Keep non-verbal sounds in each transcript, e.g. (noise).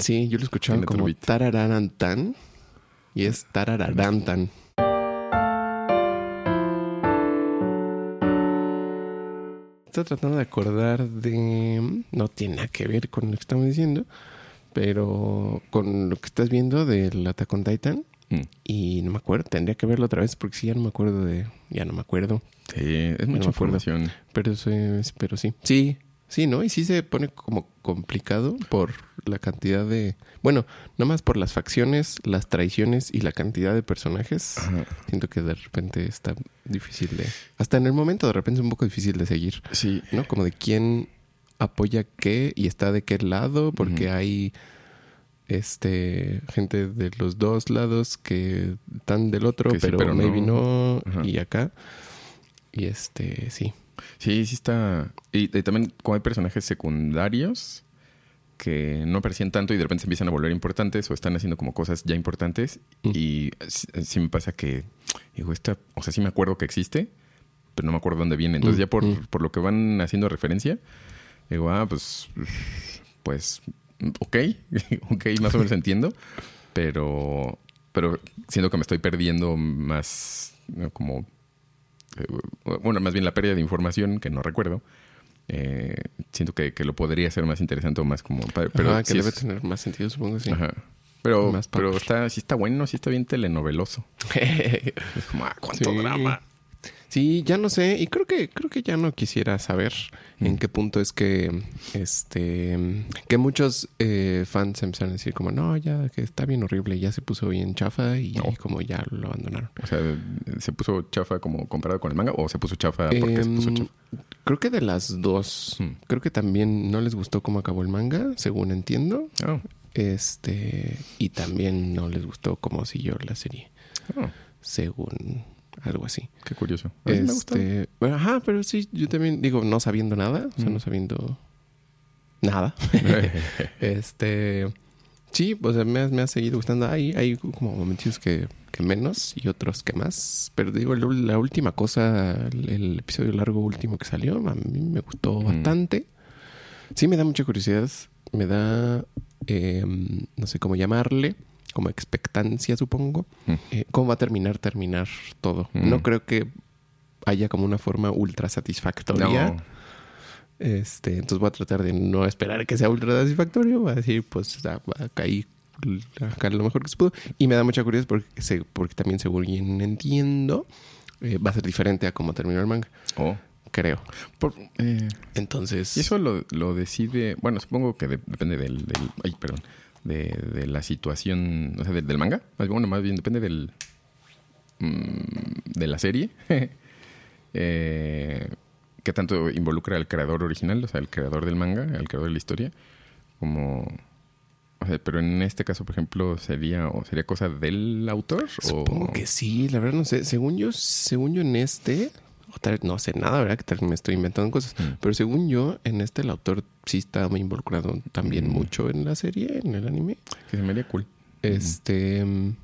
Sí, yo lo escuchaba como tarararantan y es tarararantan. Estoy tratando de acordar de... No tiene nada que ver con lo que estamos diciendo, pero con lo que estás viendo del Attack on Titan. Mm. Y no me acuerdo, tendría que verlo otra vez porque sí, ya no me acuerdo de... Ya no me acuerdo, Sí, es mucha información. pero, pero sí. Sí, sí, ¿no? Y sí se pone como complicado por la cantidad de... Bueno, no más por las facciones, las traiciones y la cantidad de personajes. Ajá. Siento que de repente está difícil de... Hasta en el momento de repente es un poco difícil de seguir, Sí, ¿no? Como de quién apoya qué y está de qué lado, porque hay este gente de los dos lados que están del otro, Que sí, pero, pero maybe no. no, y acá. Y este, sí. Sí, sí está. Y, y también como hay personajes secundarios que no aparecían tanto y de repente se empiezan a volver importantes o están haciendo como cosas ya importantes. Mm. Y sí, sí me pasa que, digo, esta, o sea, sí me acuerdo que existe, pero no me acuerdo dónde viene. Entonces Mm, ya por, mm. por lo que van haciendo referencia, digo, ah, pues, pues, ok, (laughs) ok, más o menos entiendo, pero, pero siento que me estoy perdiendo más, ¿no? como, bueno, más bien la pérdida de información que no recuerdo. Eh, siento que, que lo podría ser más interesante o más como... Pero que sí debe es- tener más sentido, supongo, sí. Ajá. Pero, Más pero está, sí está bueno, sí está bien telenoveloso. (laughs) Es como, ah, cuánto Sí. drama. Sí, ya no sé, y creo que creo que ya no quisiera saber en Mm. qué punto es que este que muchos eh, fans empezaron a decir como no, ya que está bien horrible, ya se puso bien chafa y No. como ya lo abandonaron. O sea, ¿se puso chafa como comparado con el manga o se puso chafa porque se puso Em, chafa? Creo que de las dos. Mm. Creo que también no les gustó cómo acabó el manga, según entiendo. Oh, Este, y también no les gustó cómo siguió la serie, oh, según algo así. qué curioso. A mí sí me gustó. Este, bueno, ajá, pero sí, yo también digo, no sabiendo nada, o sea, Mm. no sabiendo nada. (laughs) este, sí, o sea, me, ha- me ha seguido gustando. Hay, hay como momentos que, que menos y otros que más. Pero digo, la última cosa, el, el episodio largo último que salió, a mí me gustó Mm. bastante. Sí, me da mucha curiosidad. Me da, eh, no sé cómo llamarle, como expectancia, supongo. Mm. Eh, ¿Cómo va a terminar, terminar todo? Mm. No creo que haya como una forma ultra satisfactoria. No. Este, entonces voy a tratar de no esperar que sea ultra satisfactorio. Voy a decir, pues ah, acá, lo mejor que se pudo. Y me da mucha curiosidad porque, se- porque también, según entiendo, eh, va a ser diferente a cómo terminó el manga. Oh. Creo. Por- eh, Entonces. y eso lo, lo decide, bueno, supongo que de- depende del, del- ay, perdón, de, de la situación, o sea, del, del manga. Más bien, bueno, más bien depende del mm, de la serie. (laughs) eh, que tanto involucra al creador original, o sea, el creador del manga, al creador de la historia, como o sea, pero en este caso, por ejemplo, sería o sería cosa del autor Supongo o que sí, la verdad no sé. Según yo, según yo en este, tal vez no sé nada, ¿verdad? Que tal me estoy inventando cosas. Mm. Pero según yo, en este el autor sí está muy involucrado también Mm. mucho en la serie, en el anime. que se me haría cool. Este. mm,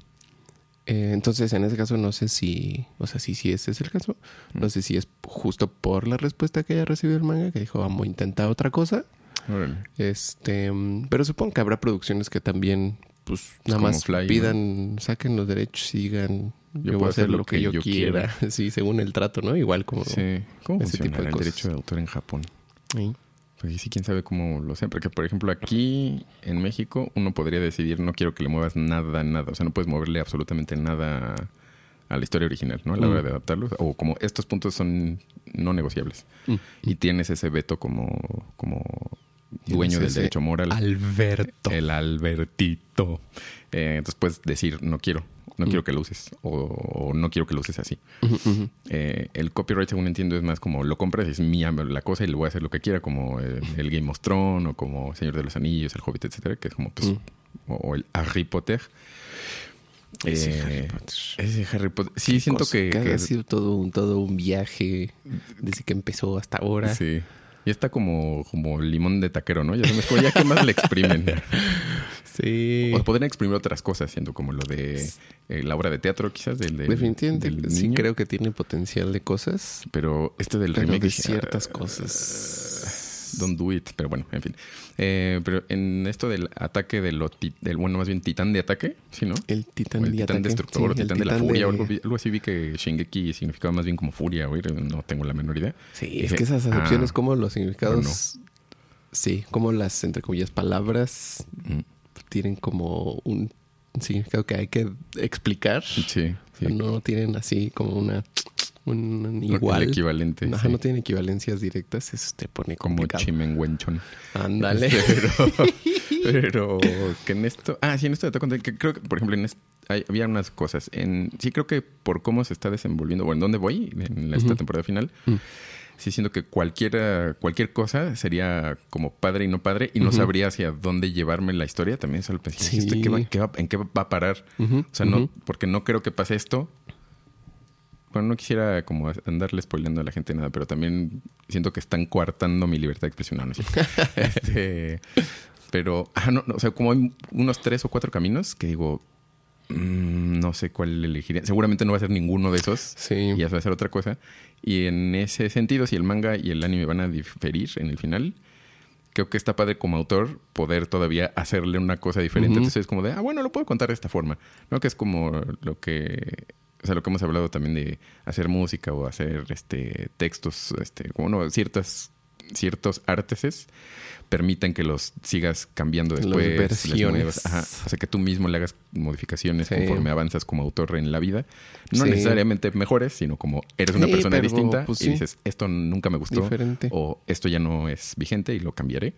eh, entonces, en ese caso, no sé si. O sea, si, si ese es el caso. No sé si es justo por la respuesta que haya recibido el manga, que dijo, vamos a intentar otra cosa. Órale. Este. Pero supongo que habrá producciones que también, pues, nada más Fly, ¿no? pidan, saquen los derechos y digan. Yo, voy a hacer lo que, yo, quiera. (laughs) sí, según el trato, ¿no? Igual como. Sí, ¿cómo ese tipo de el cosas. derecho de autor en Japón? Sí. Pues sí, quién sabe cómo lo sean. Porque, por ejemplo, aquí en México uno podría decidir no quiero que le muevas nada, nada. O sea, no puedes moverle absolutamente nada a la historia original, ¿no? A la Mm. hora de adaptarlos. O como estos puntos son no negociables. Mm. Y tienes ese veto como, como dueño del derecho moral. Alberto. El Albertito. Eh, entonces puedes decir no quiero. No Mm. quiero que lo uses. O, o no quiero que lo uses así. Eh, el copyright, según entiendo, es más como lo compras, es mía la cosa y le voy a hacer lo que quiera, como eh, el Game of Thrones o como Señor de los Anillos, el Hobbit, etcétera, que es como, pues, Mm. o, o el Harry Potter. Ese Eh, Harry Potter. Ese Harry Potter. Sí, siento cosa, que, que- ha sido todo un, todo un viaje desde que empezó hasta ahora. Sí. Y está como, como limón de taquero, ¿no? Ya sabes, como ya que más le exprimen. (laughs) Sí. O podrían exprimir otras cosas, siendo como lo de eh, la obra de teatro, quizás, del, del- Definitivamente del sí creo que tiene potencial de cosas, Pero este del pero remake de ciertas ah, cosas. Don't do it. Pero bueno, en fin. Eh, pero en esto del ataque de lo del bueno, más bien titán de ataque, ¿sí, no? El titán el de titán ataque. destructor, Sí, o el titán de la titán furia, de- o algo, algo así vi que Shingeki significaba más bien como furia, güey. No tengo la menor idea. Sí, Y es dije, que esas ah, acepciones, como los significados. Sí, como las, entre comillas, palabras mm, tienen como un significado que hay que explicar. Sí. no tienen así como una. Un El igual. equivalente. Ajá, sí. no tienen equivalencias directas. Eso te pone como complicado. chimenguenchón. Ándale. Este, (laughs) pero, (laughs) pero que en esto. Ah, sí, en esto on Titan, que creo que, por ejemplo, en est- hay- había unas cosas. En, sí, creo que por cómo se está desenvolviendo, o en dónde voy, en esta temporada final, Mm. sí siento que cualquiera, cualquier cosa sería como padre y no padre, y no sabría hacia dónde llevarme la historia. También solo pensé, Sí. ¿esto qué va- qué va- ¿en qué va a parar? O sea, no, porque no creo que pase esto. Bueno, no quisiera como andarle spoileando a la gente nada, pero también siento que están coartando mi libertad de expresión. No, no es. (laughs) Este, pero, ah, no, no, o sea, como hay unos tres o cuatro caminos que digo, mm, no sé cuál elegiría. Seguramente no va a ser ninguno de esos Sí. y ya va a ser otra cosa. Y en ese sentido, si el manga y el anime van a diferir en el final, creo que está padre como autor poder todavía hacerle una cosa diferente. Entonces es como de, ah, bueno, lo puedo contar de esta forma. No que es como lo que, o sea, lo que hemos hablado también de hacer música o hacer este textos, este, como no, ciertas ciertos arteses permiten que los sigas cambiando Las después. versiones. muevas. Ajá. O sea, que tú mismo le hagas modificaciones Sí. conforme avanzas como autor en la vida. No Sí. necesariamente mejores, sino como eres una Sí, persona distinta pues, y dices, esto nunca me gustó Diferente. o esto ya no es vigente y lo cambiaré.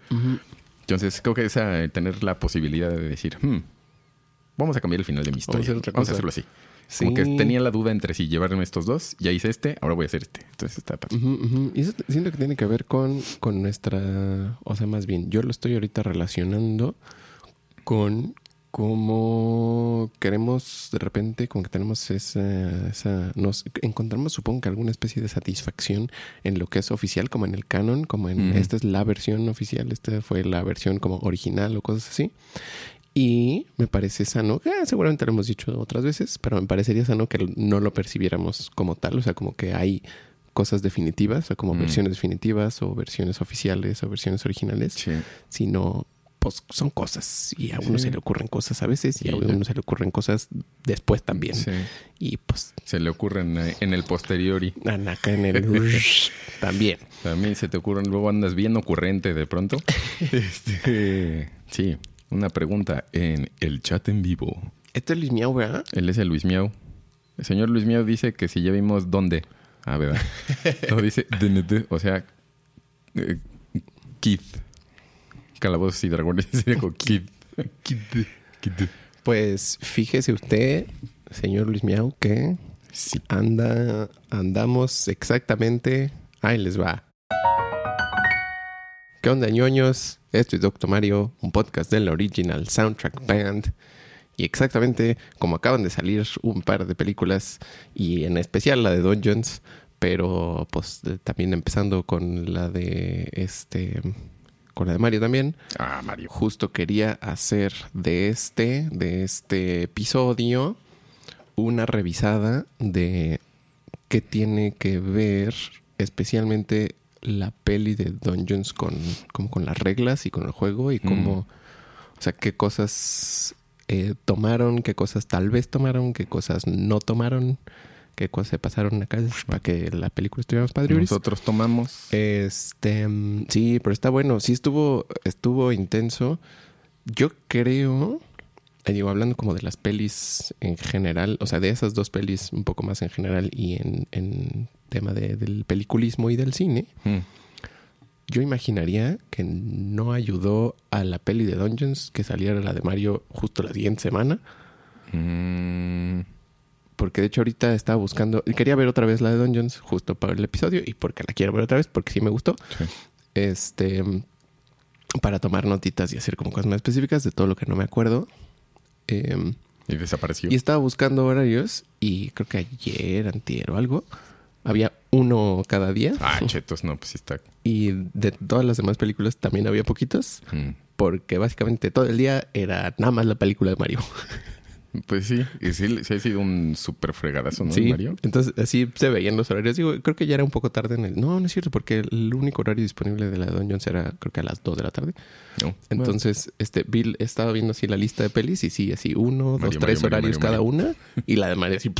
Entonces, creo que esa, tener la posibilidad de decir, "Hmm, vamos a cambiar el final de mi Vamos a historia. hacer otra Vamos a cosa". hacerlo así. Como Sí. que tenía la duda entre si llevarme estos dos, ya hice este, ahora voy a hacer este. Entonces está padre. Y eso siento que tiene que ver con, con nuestra, o sea, más bien, yo lo estoy ahorita relacionando con cómo queremos de repente, como que tenemos esa, esa, nos encontramos supongo que alguna especie de satisfacción en lo que es oficial, como en el canon, como en esta es la versión oficial, esta fue la versión como original o cosas así. Y me parece sano, eh, seguramente lo hemos dicho otras veces, pero me parecería sano que no lo percibiéramos como tal, o sea, como que hay cosas definitivas, o como Mm. versiones definitivas o versiones oficiales o versiones originales, Sí. sino pues son cosas y a uno Sí. se le ocurren cosas a veces y a uno se le ocurren cosas después también. Sí. Y pues Se le ocurren eh, en el posteriori. acá en el (laughs) también. También se te ocurren, luego andas bien ocurrente de pronto. (laughs) Este, sí, una pregunta en el chat en vivo. Este es Luis Miau, ¿verdad? Él es el Luis Miau. El señor Luis Miau dice que si ya vimos dónde. Ah, ¿verdad? (laughs) No, dice o sea, eh, Kid. Calabozos y dragones sería como Kid. Kid. Kid. Pues fíjese usted, señor Luis Miau, que Sí. anda, andamos exactamente. Ahí les va. ¿Qué onda, ñoños? Esto es Doctor Mario, un podcast de la Original Soundtrack Band. Y exactamente como acaban de salir un par de películas, y en especial la de Dungeons, pero pues también empezando con la de este. con la de Mario también Ah, Mario. justo quería hacer de este, de este episodio, una revisada de qué tiene que ver especialmente la peli de Dungeons con, como con las reglas y con el juego y cómo, o sea, qué cosas eh, tomaron, qué cosas tal vez tomaron, qué cosas no tomaron, qué cosas se pasaron acá para que la película estuviera más padre. Nosotros tomamos. Este, mm, sí, pero está bueno. Sí estuvo, estuvo intenso. Yo creo, digo, hablando como de las pelis en general, o sea, de esas dos pelis un poco más en general y en, en tema de- del peliculismo y del cine, Mm. yo imaginaría que no ayudó a la peli de Dungeons que saliera la de Mario justo la siguiente semana. Mm. Porque de hecho ahorita estaba buscando, quería ver otra vez la de Dungeons justo para el episodio y porque la quiero ver otra vez, porque sí me gustó. Sí. este para tomar notitas y hacer como cosas más específicas de todo lo que no me acuerdo. Eh, Y desapareció. y estaba buscando horarios y creo que ayer, antier o algo, había uno cada día. Ah, (laughs) chetos, no, pues sí está. Y de todas las demás películas también había poquitos, Mm. porque básicamente todo el día era nada más la película de Mario. (laughs) Pues sí, y sí, sí ha sido un súper fregadazo, ¿no? Sí, Mario. entonces así se veían los horarios. Digo, creo que ya era un poco tarde en el... No, no es cierto, porque el único horario disponible de la Don Jones era creo que a las 2 de la tarde. No. Entonces, este, Bill estaba viendo así la lista de pelis y sí, así uno, dos, tres Mario, horarios Mario, cada una. Y la de Mario así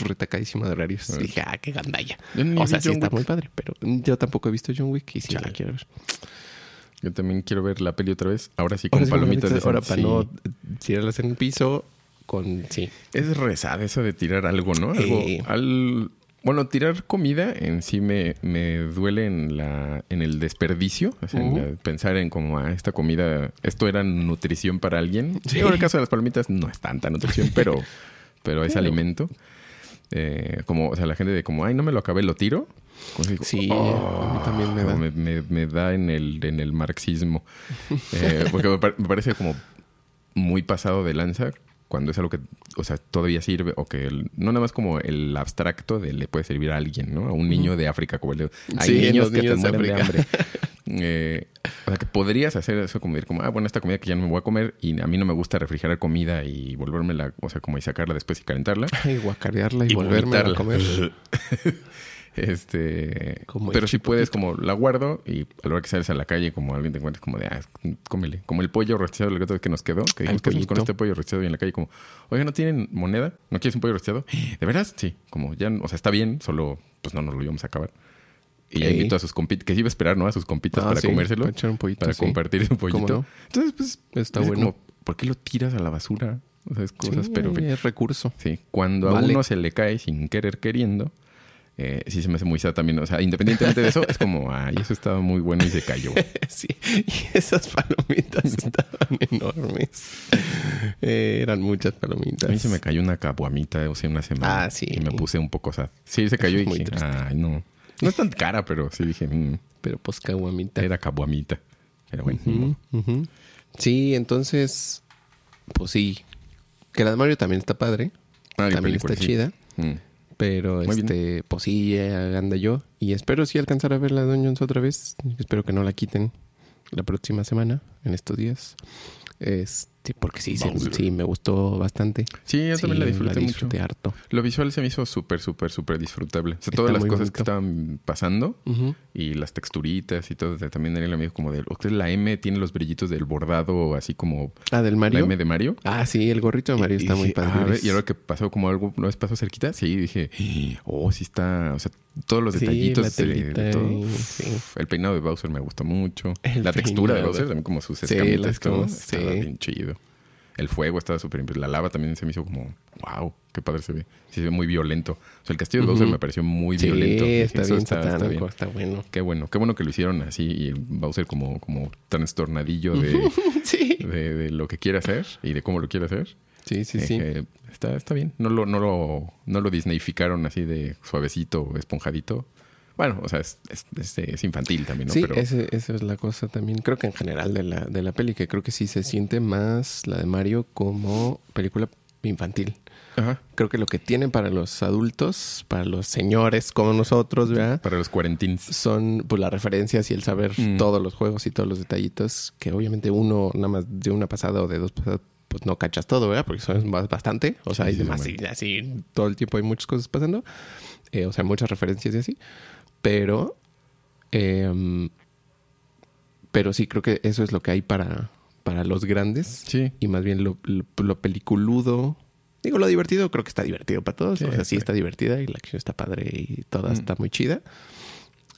retacadísima de horarios. Dije, ah, qué gandalla. O sea, sí John está Wick. muy padre, pero yo tampoco he visto John Wick y sí la Chale. quiero ver. Yo también quiero ver la peli otra vez. Ahora sí con Ahora palomitas. de ahora para sí. no tirarlas en el piso con... Sí. Es rezada eso de tirar algo, ¿no? Algo, Eh. al, bueno, tirar comida en sí me, me duele en la en el desperdicio. O sea, en Ujú. la- pensar en como, ah, esta comida, esto era nutrición para alguien. Sí. En el caso de las palomitas no es tanta nutrición, pero, (laughs) pero es alimento. Eh, como, o sea, la gente de como, ay, no me lo acabé, lo tiro. Digo, Sí, "Oh", a mí también me da. Me, me- me da en el, en el marxismo. Eh, porque me, par- me parece como muy pasado de lanza cuando es algo que, o sea, todavía sirve o que el- no nada más como el abstracto de le puede servir a alguien, ¿no? A un niño de África, como el de, hay Sí, niños que te de mueren de hambre. África. (laughs) Eh, o sea, que podrías hacer eso como decir, como, ah, bueno, esta comida que ya no me voy a comer y a mí no me gusta refrigerar comida y volvérmela, o sea, como y sacarla después y calentarla. (laughs) Y guacarearla y, Y volverme a comer. (laughs) Este, Como pero si puedes, como la guardo y a la hora que sales a la calle, como alguien te encuentras, como de, ah, cómele. Como el pollo gato que nos quedó, que dijimos que con este pollo rostizado y en la calle, como, oiga, ¿no tienen moneda? ¿No quieres un pollo rostizado? (gasps) ¿De veras? Sí, como ya, o sea, está bien, solo pues no nos lo íbamos a acabar. Y ya invitó a sus compitas, que sí iba a esperar, ¿no? A sus compitas Ah, para sí, comérselo, para echar un pollito, para sí. compartir ¿Cómo pollito. no? Entonces, pues, Está es bueno. como, ¿por qué lo tiras a la basura? O sea, es cosas, Sí, pero... es recurso. Sí, cuando a uno se le cae sin querer queriendo, eh, sí se me hace muy sad también. O sea, independientemente de eso, es como, ay, eso estaba muy bueno y se cayó. (laughs) Sí, y esas palomitas (laughs) estaban enormes. Eh, eran muchas palomitas. A mí se me cayó una cabuamita hace una semana. Ah, sí. Y me puse un poco sad. Sí, se cayó y dije, triste. ay, no. No es tan cara, pero sí dije, mm, Pero pues caguamita. era cabuamita. Pero bueno. Sí, entonces, pues sí. Que la de Mario también está padre. Mario también está sí. chida. Mm. Pero Muy bien. este, pues sí, anda yo. Y espero sí alcanzar a ver la Dungeons otra vez. Espero que no la quiten la próxima semana, en estos días. Este, porque sí, se- sí, me gustó bastante. Sí, yo también la Sí, disfruté mucho. disfruté harto. Lo visual se me hizo súper, súper, súper disfrutable. O sea, Está todas las cosas que estaban pasando y las texturitas y todo. También era el amigo como de... La M tiene los brillitos del bordado así como Ah, del la Mario. M de Mario. Ah, sí, el gorrito de Mario Y está muy dije, padre. "Ah, a ver", y ahora que pasó como algo, una vez pasó cerquita, sí, dije, oh, sí está, o sea, todos los Sí, detallitos la de- todo. sí. El peinado de Bowser me gustó mucho. El la textura de. Bowser, también como sus Sí, escamitas, las todo, sí. bien chido. El fuego estaba súper. La lava también se me hizo como, wow, qué padre se ve. Sí, se ve muy violento. O sea, el castillo de Bowser Ujú. me pareció muy Sí, violento. Está "Eso bien está, bien". está bueno. Qué bueno, qué bueno que lo hicieron así y el Bowser como, como trastornadillo de, (laughs) sí. de, de lo que quiere hacer y de cómo lo quiere hacer. Sí, sí, sí. Eh, está, está bien. No lo, no lo, no lo Disneyficaron así de suavecito, esponjadito. Bueno, o sea, es, es, es- es infantil también, ¿no? Sí, Pero ese- esa es la cosa también. Creo que en general de la, de la peli, que creo que sí se siente más la de Mario como película infantil. Ajá. Creo que lo que tiene para los adultos, para los señores como nosotros, ¿verdad? para los cuarentins. Son pues las referencias y el saber Mm. todos los juegos y todos los detallitos que obviamente uno nada más de una pasada o de dos pasadas pues no cachas todo, ¿verdad? Porque son bastante, o sea, Sí, hay demás sí, así todo el tiempo hay muchas cosas pasando, Eh, o sea, muchas referencias y así, pero em, pero sí creo que eso es lo que hay para para los grandes Sí. y más bien lo, lo, lo peliculudo. Digo, lo divertido creo que está divertido para todos. Sí, o sea, sí sí. está divertida y la acción está padre y toda Mm. está muy chida.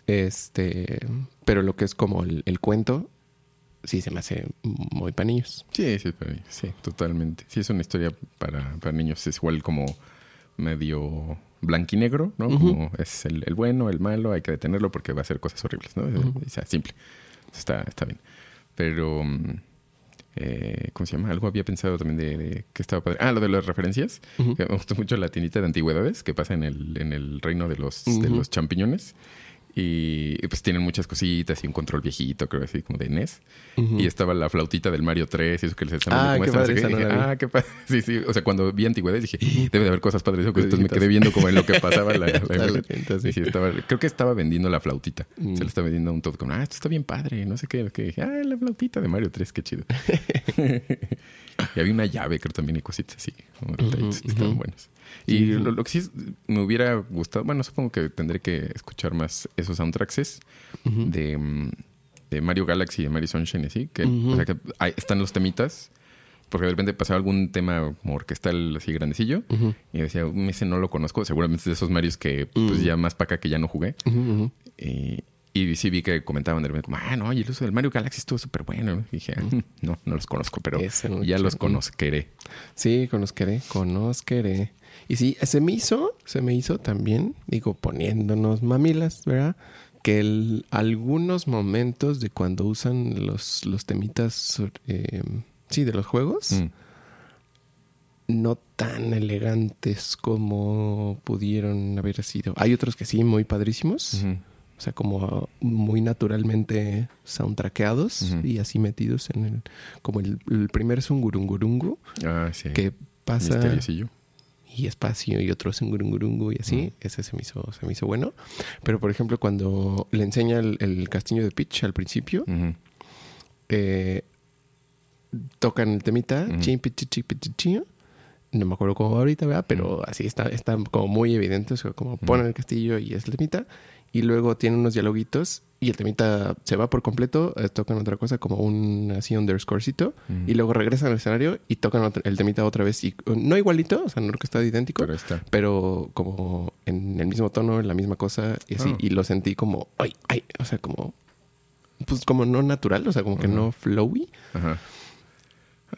Este, pero lo que es como el, el cuento, sí se me hace muy para niños. Sí, sí, para mí, sí, totalmente. Sí, es una historia para, para niños. Es igual como medio blanquinegro, ¿no? Ujú. Como es el, el bueno, el malo, hay que detenerlo porque va a hacer cosas horribles, ¿no? O sea, simple. Está, está bien. Pero, mm, eh, ¿cómo se llama? Algo había pensado también de, de que estaba padre. Ah, lo de las referencias. (laughs) Me gustó mucho la tiendita de antigüedades que pasa en el, en el reino de los, de los champiñones. Y, y, pues tienen muchas cositas y un control viejito, creo así, como de NES. Y estaba la flautita del Mario 3 y eso que les están Ah, qué no sé qué. Dije, la ah, qué padre. Sí, sí. O sea, cuando vi antigüedades dije, debe de haber cosas padres. Entonces me quedé viendo como en lo que pasaba la, la (laughs) La lenta, sí. Estaba, creo que estaba vendiendo la flautita. Mm. Se le estaba vendiendo a un todo como, ah, esto está bien padre, no sé qué. Que dije, ah, la flautita de Mario 3, qué chido. (laughs) y había una llave, creo también, y cositas así. Como detallitos, y estaban ujú. buenos. Y lo, lo que sí me hubiera gustado, bueno, supongo que tendré que escuchar más esos soundtracks es de, mm, de Mario Galaxy y de Mario Sunshine, así. Que, Ujú. O sea, que están los temitas. Porque de repente pasaba algún tema como orquestal así grandecillo. Y decía, "Mm, ese no lo conozco. Seguramente es de esos Marios que pues ya más para acá que ya no jugué. Y, y sí vi que comentaban de repente como, ah, no, y el uso del Mario Galaxy estuvo súper bueno. ¿no? Y dije, "Ah, no, no los conozco, pero ya lo los conoceré. Sí, conozqueré, conozqueré. Y sí, se me hizo, se me hizo también, digo, poniéndonos mamilas, ¿verdad? Que el- algunos momentos de cuando usan los, los temitas, eh, sí, de los juegos, Mm. no tan elegantes como pudieron haber sido. Hay otros que sí, muy padrísimos. O sea, como muy naturalmente soundtrackeados y así metidos en el... Como el, el primero es un gurungurungu Ah, sí. que pasa. Y espacio y otro es un gurungurungu y así. Ese se me hizo, se me hizo bueno. Pero por ejemplo, cuando le enseña el, el castillo de Peach al principio, Ujú. eh, tocan el temita, Ujú. chin, pichi, chi, pichi, chi. no me acuerdo cómo va ahorita, ¿verdad? Pero así está, está como muy evidente, o sea, como ponen el castillo y es el temita, y luego tiene unos dialoguitos y el temita se va por completo, eh, tocan otra cosa como un así underscorecito, Ujú. y luego regresan al escenario y tocan otro- el temita otra vez, y uh, no igualito, o sea, no que está idéntico, Pero está. pero como en el mismo tono, en la misma cosa, y así, Ah. y lo sentí como, ay, ay, o sea, como, pues como no natural, o sea, como que no flowy. Ajá.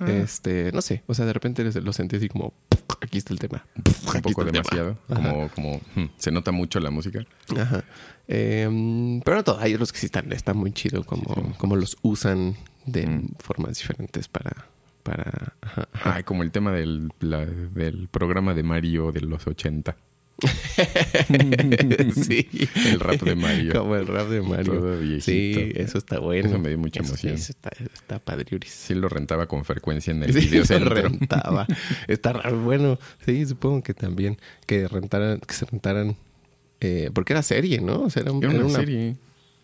Ah, Este, no sé, o sea, de repente lo sentí así como, aquí está el tema. un Aquí poco tema. demasiado. Como, como hmm, se nota mucho la música. Ajá. Em, pero no todo, hay otros que sí están, está muy chido como, como los usan de Mm. formas diferentes para, para, ajá, ajá. Ay, como el tema del, la- del programa de Mario de los 80. (laughs) sí. (laughs) El rap de Mario. Como el rap de Mario. Todo viejito. Sí, eso está bueno. Eso me dio mucha emoción. Eso está, está padriuris. Sí lo rentaba con frecuencia en (laughs) el Sí, video lo rentaba. Está raro. Bueno, sí, supongo que también que rentaran, que se rentaran, eh, porque era serie, ¿no? O sea, era, un- Era era una serie.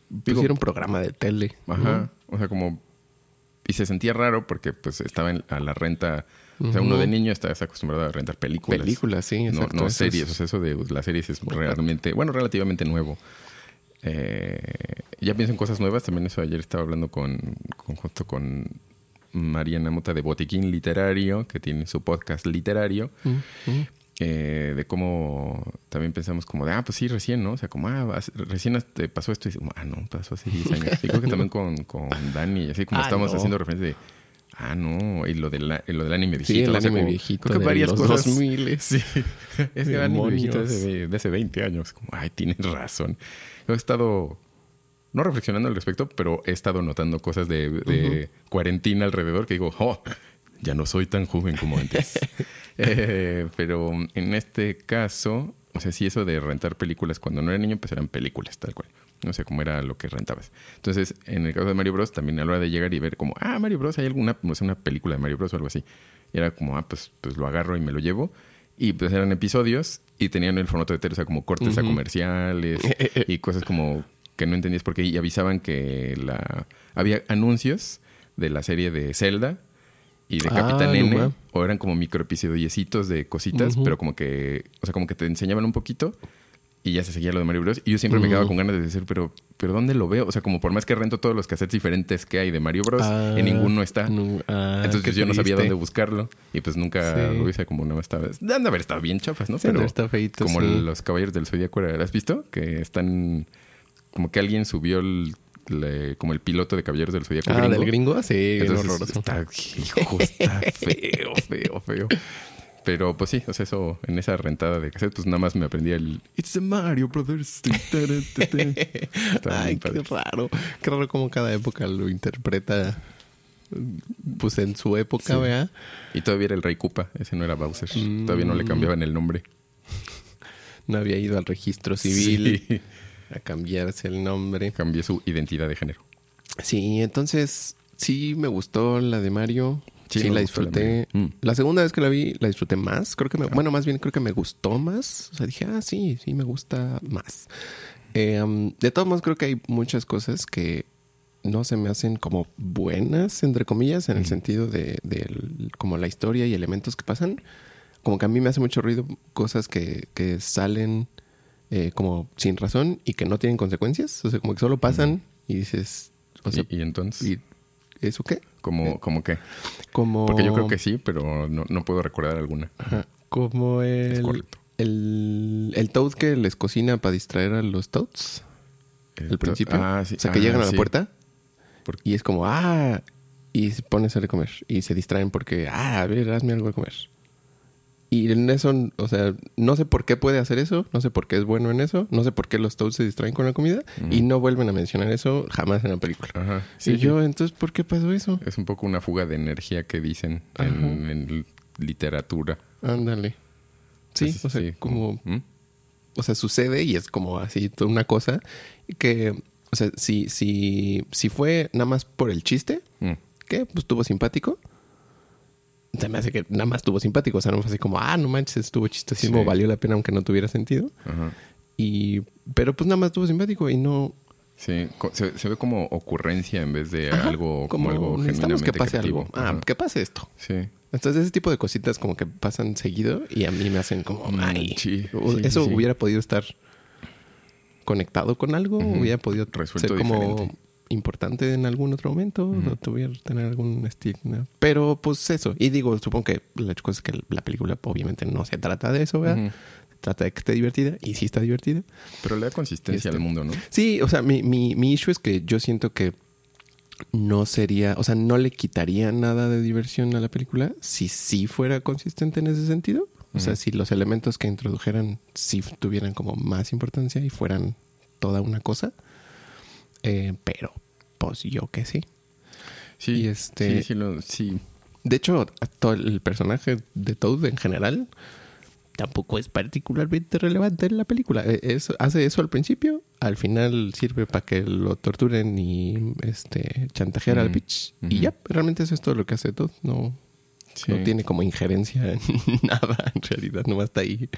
pues, Digo, era un programa de tele. ¿no? Ajá. O sea, como... Y se sentía raro porque pues estaba en- a la renta... O sea, uno de niño está acostumbrado a rentar películas. Películas, sí, No, exacto. no Eso series. es- O sea, eso de las series es realmente... Bueno, relativamente nuevo. Eh, ya pienso en cosas nuevas. También eso ayer estaba hablando con, con justo con Mariana Mota de Botiquín Literario, que tiene su podcast literario. Eh, de cómo también pensamos como de, ah, pues sí, recién, ¿no? O sea, como, ah, recién te pasó esto y ah, no, pasó hace 10 años. Y creo que también con, con Dani, así como Ah, estamos no. haciendo referencia de, ah, no, y lo, de la- y lo del anime viejito. Sí, el o sea, anime viejito Creo que varias los cosas. 2000. (laughs) Sí, ese anime viejito de, de hace 20 años. Como, ay, tienes razón. Yo he estado, no reflexionando al respecto, pero he estado notando cosas de, de cuarentena alrededor que digo, oh, ya no soy tan joven como antes. (laughs) Eh, pero en este caso, o sea, sí, eso de rentar películas cuando no era niño, pues eran películas, tal cual. No sé cómo era lo que rentabas. Entonces, en el caso de Mario Bros, también a la hora de llegar y ver como, ah, Mario Bros, hay alguna, no sé, una película de Mario Bros o algo así. Y era como, ah, pues, pues lo agarro y me lo llevo. Y pues eran episodios y tenían el formato de tele, o sea, como cortes a comerciales (laughs) y cosas como que no entendías por qué. Y avisaban que la había anuncios de la serie de Zelda y de Ah, Capitán no N. O eran como microepisodiecitos de cositas, pero como que, o sea, como que te enseñaban un poquito y ya se seguía lo de Mario Bros. Y yo siempre me quedaba con ganas de decir, pero, pero ¿dónde lo veo? O sea, como por más que rento todos los cassettes diferentes que hay de Mario Bros, Ah, en ninguno está. no, ah, Entonces yo no sabía dónde buscarlo. Y pues nunca Sí. lo hice como no estaba. Han de haber estado bien chafas, ¿no? Sí, Pero está feito, como sí. los caballeros del Zodíaco, ¿lo ¿has visto? Que están. Como que alguien subió el, le- como el piloto de Caballeros del Zodíaco. Ah, gringo. del gringo, sí, Entonces horroroso. está, hijo, está feo, feo, feo. Pero pues sí, o sea, eso en esa rentada de cassette, pues nada más me aprendí el It's a Mario Brothers. (laughs) Ay, qué raro. Qué raro como cada época lo interpreta pues en su época, Sí. ¿verdad? Y todavía era el Rey Koopa, ese no era Bowser. Mm. Todavía no le cambiaban el nombre. No había ido al registro civil. Sí. a cambiarse el nombre. Cambié su identidad de género. Sí, entonces sí me gustó la de Mario. Sí, la disfruté. Mm. La segunda vez que la vi, la disfruté más. Creo que me, bueno, más bien creo que me gustó más. O sea, dije, ah, sí, sí, me gusta más. Eh, um, de todos modos, creo que hay muchas cosas que no se me hacen como buenas, entre comillas, en el sentido de, de como la historia y elementos que pasan. Como que a mí me hace mucho ruido cosas que, que salen eh, como sin razón y que no tienen consecuencias. O sea, como que solo pasan y dices, o sea, y, y entonces, ¿y eso qué? ¿Cómo, cómo qué? Como... Porque yo creo que sí, pero no, no puedo recordar alguna. Ajá. Como el, correcto. el, el Toad que les cocina para distraer a los Toads al principio. Ah, sí. O sea, que Ah, llegan a la sí. puerta y es como, ah, y se pone a comer. Y se distraen porque, ah, a ver, hazme algo de comer. Y en eso, o sea, no sé por qué puede hacer eso, no sé por qué es bueno en eso, no sé por qué los Toads se distraen con la comida y no vuelven a mencionar eso jamás en la película. Ajá. y Sí, yo, entonces, ¿por qué pasó eso? Es un poco una fuga de energía que dicen en, en literatura. Ándale. Sí, o sea, como ¿Mm? o sea, sucede y es como así toda una cosa que, o sea, si, si, si fue nada más por el chiste, Mm. que pues estuvo simpático, se me hace que nada más estuvo simpático, o sea, no fue así como, ah, no manches, estuvo chistosísimo, Sí. valió la pena aunque no tuviera sentido. Ajá. Y, pero pues nada más estuvo simpático y no, Sí, se, se ve como ocurrencia en vez de Ajá, algo como, algo necesitamos que pase creativo. algo. Ah, Ajá. que pase esto. Sí. Entonces ese tipo de cositas como que pasan seguido y a mí me hacen como, Mm, ay, sí, eso sí, hubiera podido estar conectado con algo, hubiera podido Resuelto ser como diferente. Importante en algún otro momento, o tuviera tener algún estilo. ¿no? Pero pues eso, y digo, supongo que la cosa es que la película obviamente no se trata de eso, ¿verdad? Trata de que esté divertida y sí está divertida. Pero le da consistencia Este- al mundo, ¿no? Sí, o sea, mi, mi, mi issue es que yo siento que no sería, o sea, no le quitaría nada de diversión a la película si sí fuera consistente en ese sentido. O sea, si los elementos que introdujeran sí tuvieran como más importancia y fueran toda una cosa. Eh, pero, pues yo que sí. Sí, Y este- sí, sí, lo- sí. De hecho, todo el personaje de Toad en general tampoco es particularmente relevante en la película. Es- hace eso al principio, al final sirve para que lo torturen y este chantajear al Ujú, Peach. Y ujú. ya, realmente eso es todo lo que hace Toad. No, sí. no tiene como injerencia en (laughs) nada, en realidad, nomás está ahí.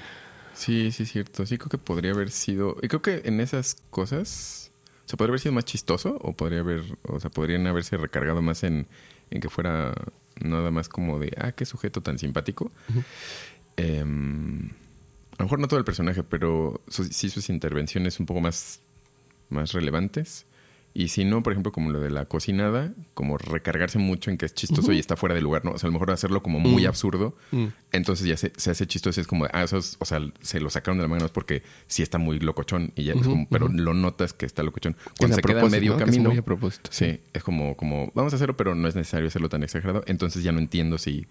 Sí, sí, es cierto. Sí, creo que podría haber sido. Y creo que en esas cosas. Sea, podría haber sido más chistoso o podría haber. O sea, podrían haberse recargado más en, en que fuera nada más como de. Ah, qué sujeto tan simpático. Em, a lo mejor no todo el personaje, pero su- sí sus intervenciones un poco más, más relevantes. Y si no, por ejemplo, como lo de la cocinada, como recargarse mucho en que es chistoso y está fuera de lugar, ¿no? O sea, a lo mejor hacerlo como muy Mm. absurdo. Mm. Entonces ya se, se hace chistoso. Es como, ah, eso es- o sea, se lo sacaron de la mano es porque sí está muy locochón. Y ya es como, pero lo notas que está locochón. Cuando se queda medio ¿no? Que es camino. muy a propósito. Sí, es como, como, vamos a hacerlo, pero no es necesario hacerlo tan exagerado. Entonces ya no entiendo si,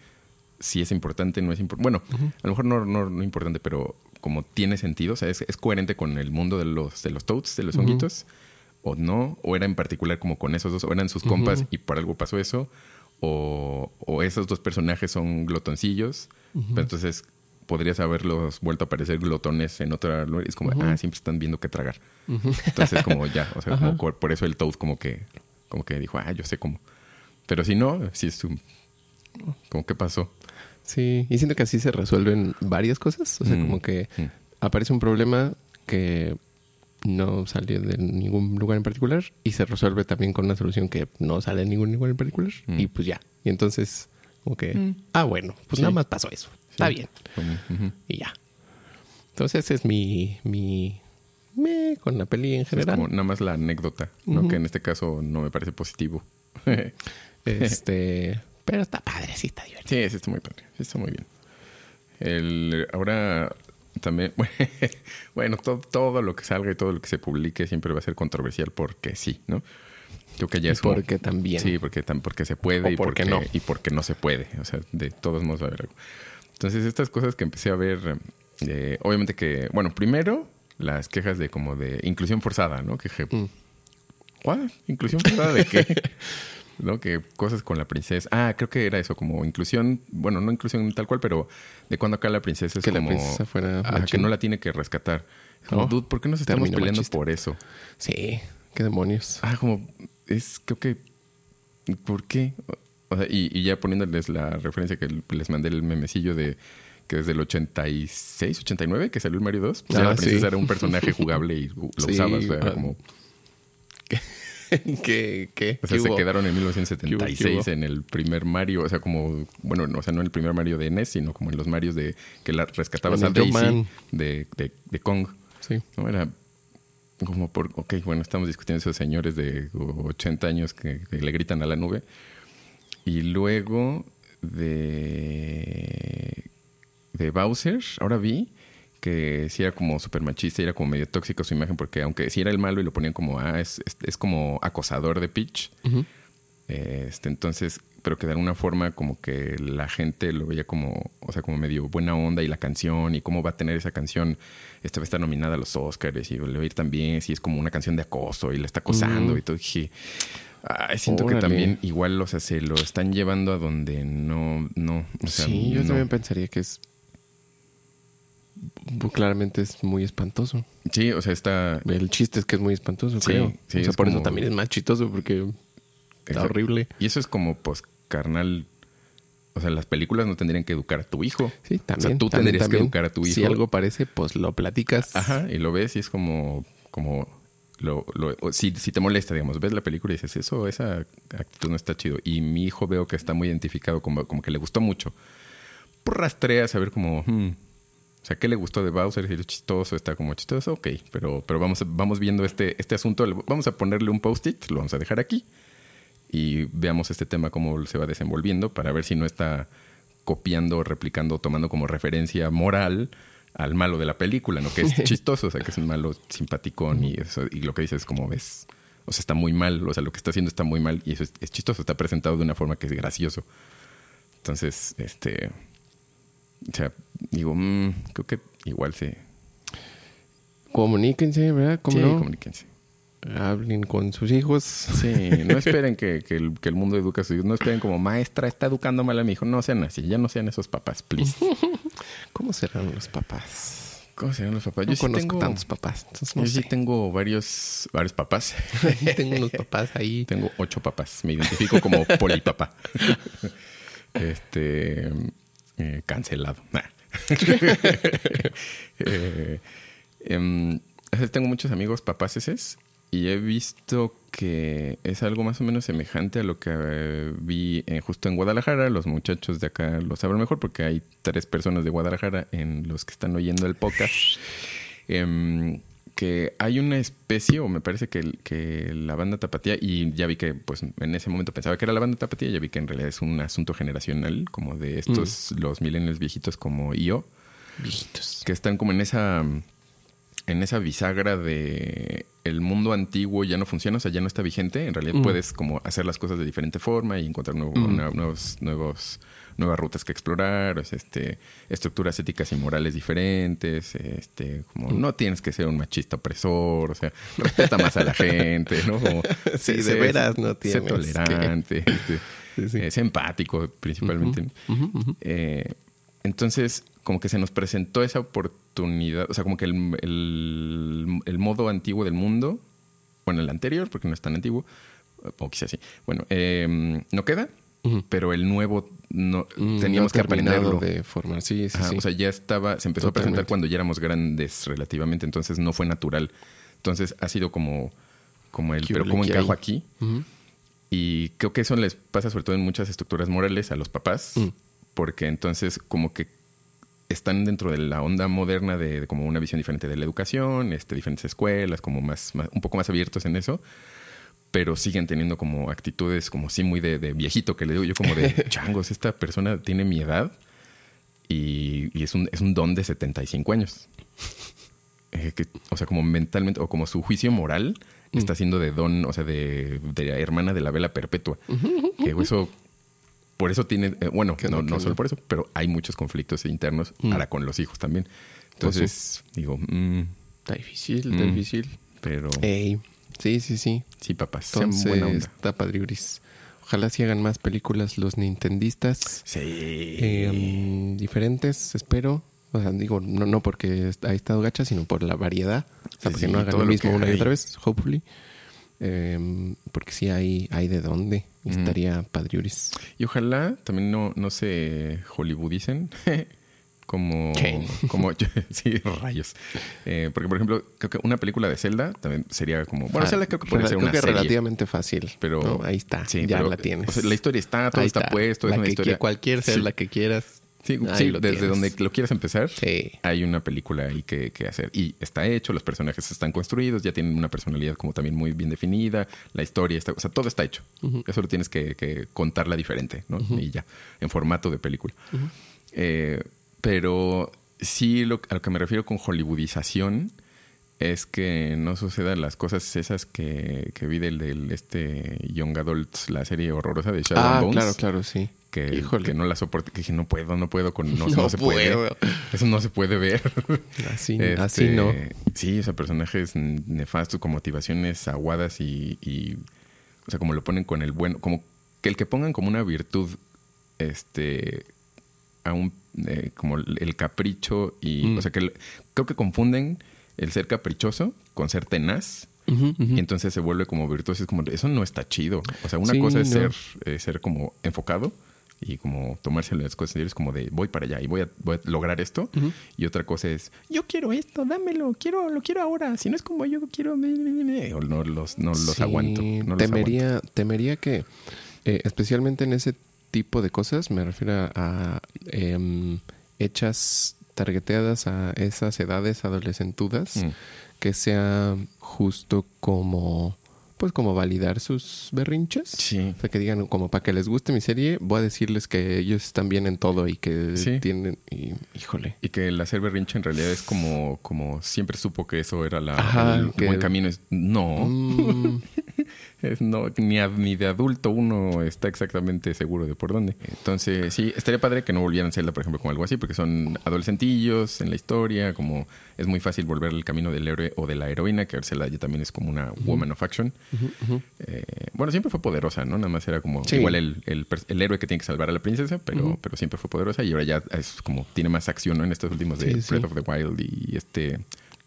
si es importante, no es importante. Bueno, a lo mejor no, no, no importante, pero como tiene sentido, o sea, es, es coherente con el mundo de los, de los toads, de los honguitos, o no, o era en particular como con esos dos, o eran sus compas y por algo pasó eso, o, o esos dos personajes son glotoncillos, pero entonces podrías haberlos vuelto a parecer glotones en otra lugar. Es como, ah, siempre están viendo qué tragar. Entonces, como ya, o sea, como co- por eso el Toad como que, como que dijo, ah, yo sé cómo. Pero si no, si es un, como qué pasó. Sí, y siento que así se resuelven varias cosas. O sea, Mm, como que mm. aparece un problema que no salió de ningún lugar en particular y se resuelve también con una solución que no sale de ningún lugar en particular Mm. y pues ya. Y entonces, como que, Mm. ah, bueno, pues Sí. nada más pasó eso. Está Sí. bien. Como, ujú. Y ya. Entonces ese es mi, mi, me con la peli en Es general. como nada más la anécdota, ¿no? Que en este caso no me parece positivo. (laughs) Este, pero está padre, sí está divertido. Sí, sí está muy padre. Sí está muy bien. El, ahora también, (laughs) bueno, todo, todo lo que salga y todo lo que se publique siempre va a ser controversial porque sí, ¿no? Creo que ya es como- porque también. Sí, porque, porque se puede O y porque porque no. y porque no se puede. O sea, de todos modos va a haber algo. Entonces, estas cosas que empecé a ver, eh, obviamente que, bueno, primero las quejas de como de inclusión forzada, ¿no? Que Mm. ¿what? ¿Inclusión forzada de qué? (laughs) ¿no? Que cosas con la princesa. Ah, creo que era eso, como inclusión, bueno, no inclusión tal cual, pero de cuando acá la princesa es Que la como... princesa fuera ah, que no la tiene que rescatar. Como, Oh, dude, ¿por qué nos estamos peleando machista. por eso? Sí, qué demonios. Ah, como, es, creo que, ¿por qué? O sea, y, y ya poniéndoles la referencia que les mandé el memecillo de que desde el 86, 89 que salió el Mario 2, pues ya Ah, la princesa sí. era un (laughs) personaje jugable y lo Sí, usabas, o sea, era ah, como... (laughs) ¿Qué, qué, O sea, qué se hubo? quedaron en ¿Qué 1976 hubo, qué en el primer Mario, o sea, como, bueno, no, o sea, no en el primer Mario de NES, sino como en los Marios de que la rescatabas a Daisy de, de Kong. Sí. No era como por, ok, bueno, estamos discutiendo esos señores de 80 años que, que le gritan a la nube. Y luego de, de Bowser, ahora vi que sí era como súper machista y era como medio tóxico su imagen, porque aunque sí era el malo y lo ponían como, ah, es, es, es como acosador de Peach, Ujú. este, entonces, pero que de alguna forma como que la gente lo veía como, o sea, como medio buena onda y la canción y cómo va a tener esa canción, esta vez está nominada a los Oscars y le va a ir también, si es como una canción de acoso y la está acosando y todo. Dije, ay, siento que también igual, o sea, se lo están llevando a donde no, no, o sea, sí, yo no. también pensaría que es. Claramente es muy espantoso. Sí, o sea, está... El chiste es que es muy espantoso, Sí, creo. sí, o sea, es por eso también es más chistoso porque está horrible. Y eso es como, pues, carnal... O sea, las películas no tendrían que educar a tu hijo. Sí, también. tú también, tendrías que educar a tu Si hijo. algo parece, pues lo platicas. Ajá, y lo ves y es como, como lo, lo- o si, si te molesta, digamos, ves la película y dices, eso, esa actitud no está chido. Y mi hijo veo que está muy identificado, como, como que le gustó mucho. Pues rastreas a ver como, hmm, o sea, ¿qué le gustó de Bowser? Si es chistoso, está como chistoso, ok. Pero, pero vamos, vamos viendo este, este asunto, vamos a ponerle un post-it, lo vamos a dejar aquí. Y veamos este tema cómo se va desenvolviendo para ver si no está copiando, replicando, tomando como referencia moral al malo de la película, ¿no? Que es (laughs) chistoso, o sea, que es un malo simpaticón y eso, y lo que dices es como ves, o sea, está muy mal, o sea, lo que está haciendo está muy mal y eso es, es chistoso, está presentado de una forma que es gracioso. Entonces, este, o sea, digo, mm, creo que igual se... Comuníquense, ¿verdad? ¿Cómo sí, no? comuníquense. Hablen con sus hijos. Sí, no (laughs) esperen que, que el, que el mundo eduque a sus hijos, no esperen como maestra está educando mal a mi hijo, no sean así, ya no sean esos papás, please. (laughs) ¿Cómo serán los papás? ¿Cómo serán los papás? No Yo sí conozco tengo, tantos papás. Entonces no yo sí tengo varios, varios papás. (laughs) tengo unos papás ahí. Tengo ocho papás. Me identifico como polipapá. este. Eh, cancelado. Nah. (laughs) Eh, em, tengo muchos amigos papaceses y he visto que es algo más o menos semejante a lo que eh, vi en- justo en Guadalajara. Los muchachos de acá lo saben mejor porque hay tres personas de Guadalajara en los que están oyendo el podcast. Em, que hay una especie, o me parece que, que la banda tapatía, y ya vi que pues en ese momento pensaba que era la banda tapatía, ya vi que en realidad es un asunto generacional, como de estos, los millennials viejitos como yo, Viejitos. que están como en esa en esa bisagra de el mundo antiguo ya no funciona, o sea, ya no está vigente. En realidad Mm. puedes como hacer las cosas de diferente forma y encontrar nuevo- Mm. una- nuevos, nuevos, nuevas rutas que explorar, este, estructuras éticas y morales diferentes, este, como Mm. no tienes que ser un machista opresor, o sea, respeta más a la gente, ¿no? Como, (laughs) Sí, de sé- veras no sé tienes que- tolerante, este, (laughs) Sí, sí. es empático principalmente. Eh, entonces, como que se nos presentó esa oportunidad, o sea, como que el, el- el modo antiguo del mundo, bueno, el anterior, porque no es tan antiguo, o quizás sí, bueno, eh, no queda, pero el nuevo no, Mm, teníamos no que aprenderlo. de formar. Sí, sí, Ajá, sí. O sea, ya estaba, se empezó a presentar cuando ya éramos grandes relativamente, entonces no fue natural. Entonces ha sido como, como el, ¿Qué pero ¿cómo encajo hay? aquí? Y creo que eso les pasa sobre todo en muchas estructuras morales a los papás, Mm. Porque entonces como que están dentro de la onda moderna de, de como una visión diferente de la educación, este, diferentes escuelas, como más, más- un poco más abiertos en eso, pero siguen teniendo como actitudes como sí muy de, de viejito, que le digo yo como de (laughs) changos, esta persona tiene mi edad y, y es, un, es un don de 75 años. Eh, que, o sea, como mentalmente, o como su juicio moral está siendo de don, o sea, de, de hermana de la vela perpetua. Que eso, por eso tiene, eh, bueno, no, no, solo por eso, pero hay muchos conflictos internos Mm. ahora con los hijos también. Pues sí. Entonces, digo, mm, Está difícil, está Mm. difícil. pero Ey, sí, sí, sí. sí, papás, buena Entonces, onda. está padriuris. ojalá si hagan más películas los nintendistas. Sí. eh, diferentes, espero. O sea, digo, no, no porque ha estado gacha, sino por la variedad. O sea, Sí, porque no hagan lo mismo una y otra vez, hopefully. Eh, porque sí hay, hay de dónde. Ujú. Estaría padriuris. Y ojalá también no, no se hollywoodicen. (laughs) como, ¿Qué? como (laughs) sí, rayos. Eh, porque, por ejemplo, creo que una película de Zelda también sería como. Bueno, Zelda creo que rela- ser creo una que serie. relativamente fácil. Pero No, ahí está, sí, ya pero, la tienes. o sea, la historia está, todo Ahí está, puesto, La es una que historia. qui- cualquier Sí. Zelda que quieras. Sí, sí, desde tienes. donde lo quieras empezar, Sí. hay una película ahí que, que hacer. Y está hecho, los personajes están construidos, ya tienen una personalidad como también muy bien definida, la historia está, o sea, todo está hecho. Ujú. Eso lo tienes que, que contarla diferente, ¿no? Y ya, en formato de película. Eh, pero sí, lo, a lo que me refiero con hollywoodización es que no sucedan las cosas esas que, que vi del, del este Young Adults, la serie horrorosa de Shadow Ah, Bones claro, claro, sí. Que, Híjole. que no la soporte, que dije, no puedo, no puedo con no, (laughs) No no se puede. Eso no se puede ver. Así, (laughs) Este, así no. Sí, o sea, personajes nefastos con motivaciones aguadas y, y, o sea, como lo ponen con el bueno, como que el que pongan como una virtud, este, a un, eh, como el capricho y, Mm. o sea, que el- creo que confunden el ser caprichoso con ser tenaz. Y entonces se vuelve como virtuoso. Es como, eso no está chido. O sea, una Sí, cosa es no. ser, eh, ser como enfocado y como tomarse las cosas. Es como de, voy para allá y voy a, voy a lograr esto. Y otra cosa es, yo quiero esto, dámelo, quiero, lo quiero ahora. Si no es como yo quiero, me- me- me- o no los, no los Sí, aguanto. No los aguanto. temería, temería que, eh, especialmente en ese tipo de cosas, me refiero a, a, em, hechas targeteadas a esas edades adolescentudas, Mm. que sea justo como, pues como validar sus berrinches. Sí. O sea, que digan, como para que les guste mi serie, voy a decirles que ellos están bien en todo y que Sí. tienen, y, híjole. Y que el hacer berrinche en realidad es como, como siempre supo que eso era la, Ajá, el que- buen camino. Es, no, Mm, (laughs) Es no, ni, a- ni de adulto uno está exactamente seguro de por dónde. Entonces, sí, estaría padre que no volvieran Zelda, por ejemplo, como algo así, porque son adolescentillos en la historia, como es muy fácil volver el camino del héroe o de la heroína, que Zelda ya también es como una woman of action. Eh, bueno, siempre fue poderosa, ¿no? Nada más era como Sí. igual el, el héroe que tiene que salvar a la princesa, pero, pero siempre fue poderosa y ahora ya es como tiene más acción, ¿no? En estos últimos de Sí, sí. Breath of the Wild y este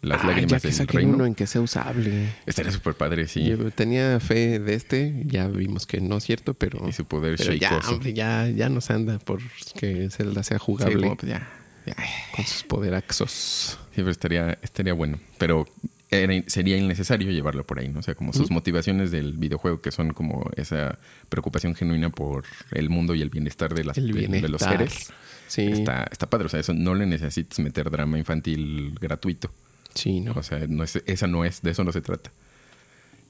las ya lágrimas que del reino. uno en que sea usable. Estaría súper padre, sí. Yo tenía fe de este, ya vimos que no es cierto, pero, Y su poder pero ya, hombre, ya, ya nos anda por que Zelda sea Sí, jugable como, pues, ya, ya. con sus poderaxos. Sí, pero estaría, estaría bueno. Pero era- sería innecesario llevarlo por ahí, ¿no? O sea, como sus motivaciones del videojuego, que son como esa preocupación genuina por el mundo y el bienestar de, las, El de- de los bienestar. seres. Sí, Está, está padre. O sea, eso no le necesitas meter drama infantil gratuito. Sí, no. O sea, no es, esa no es, de eso no se trata.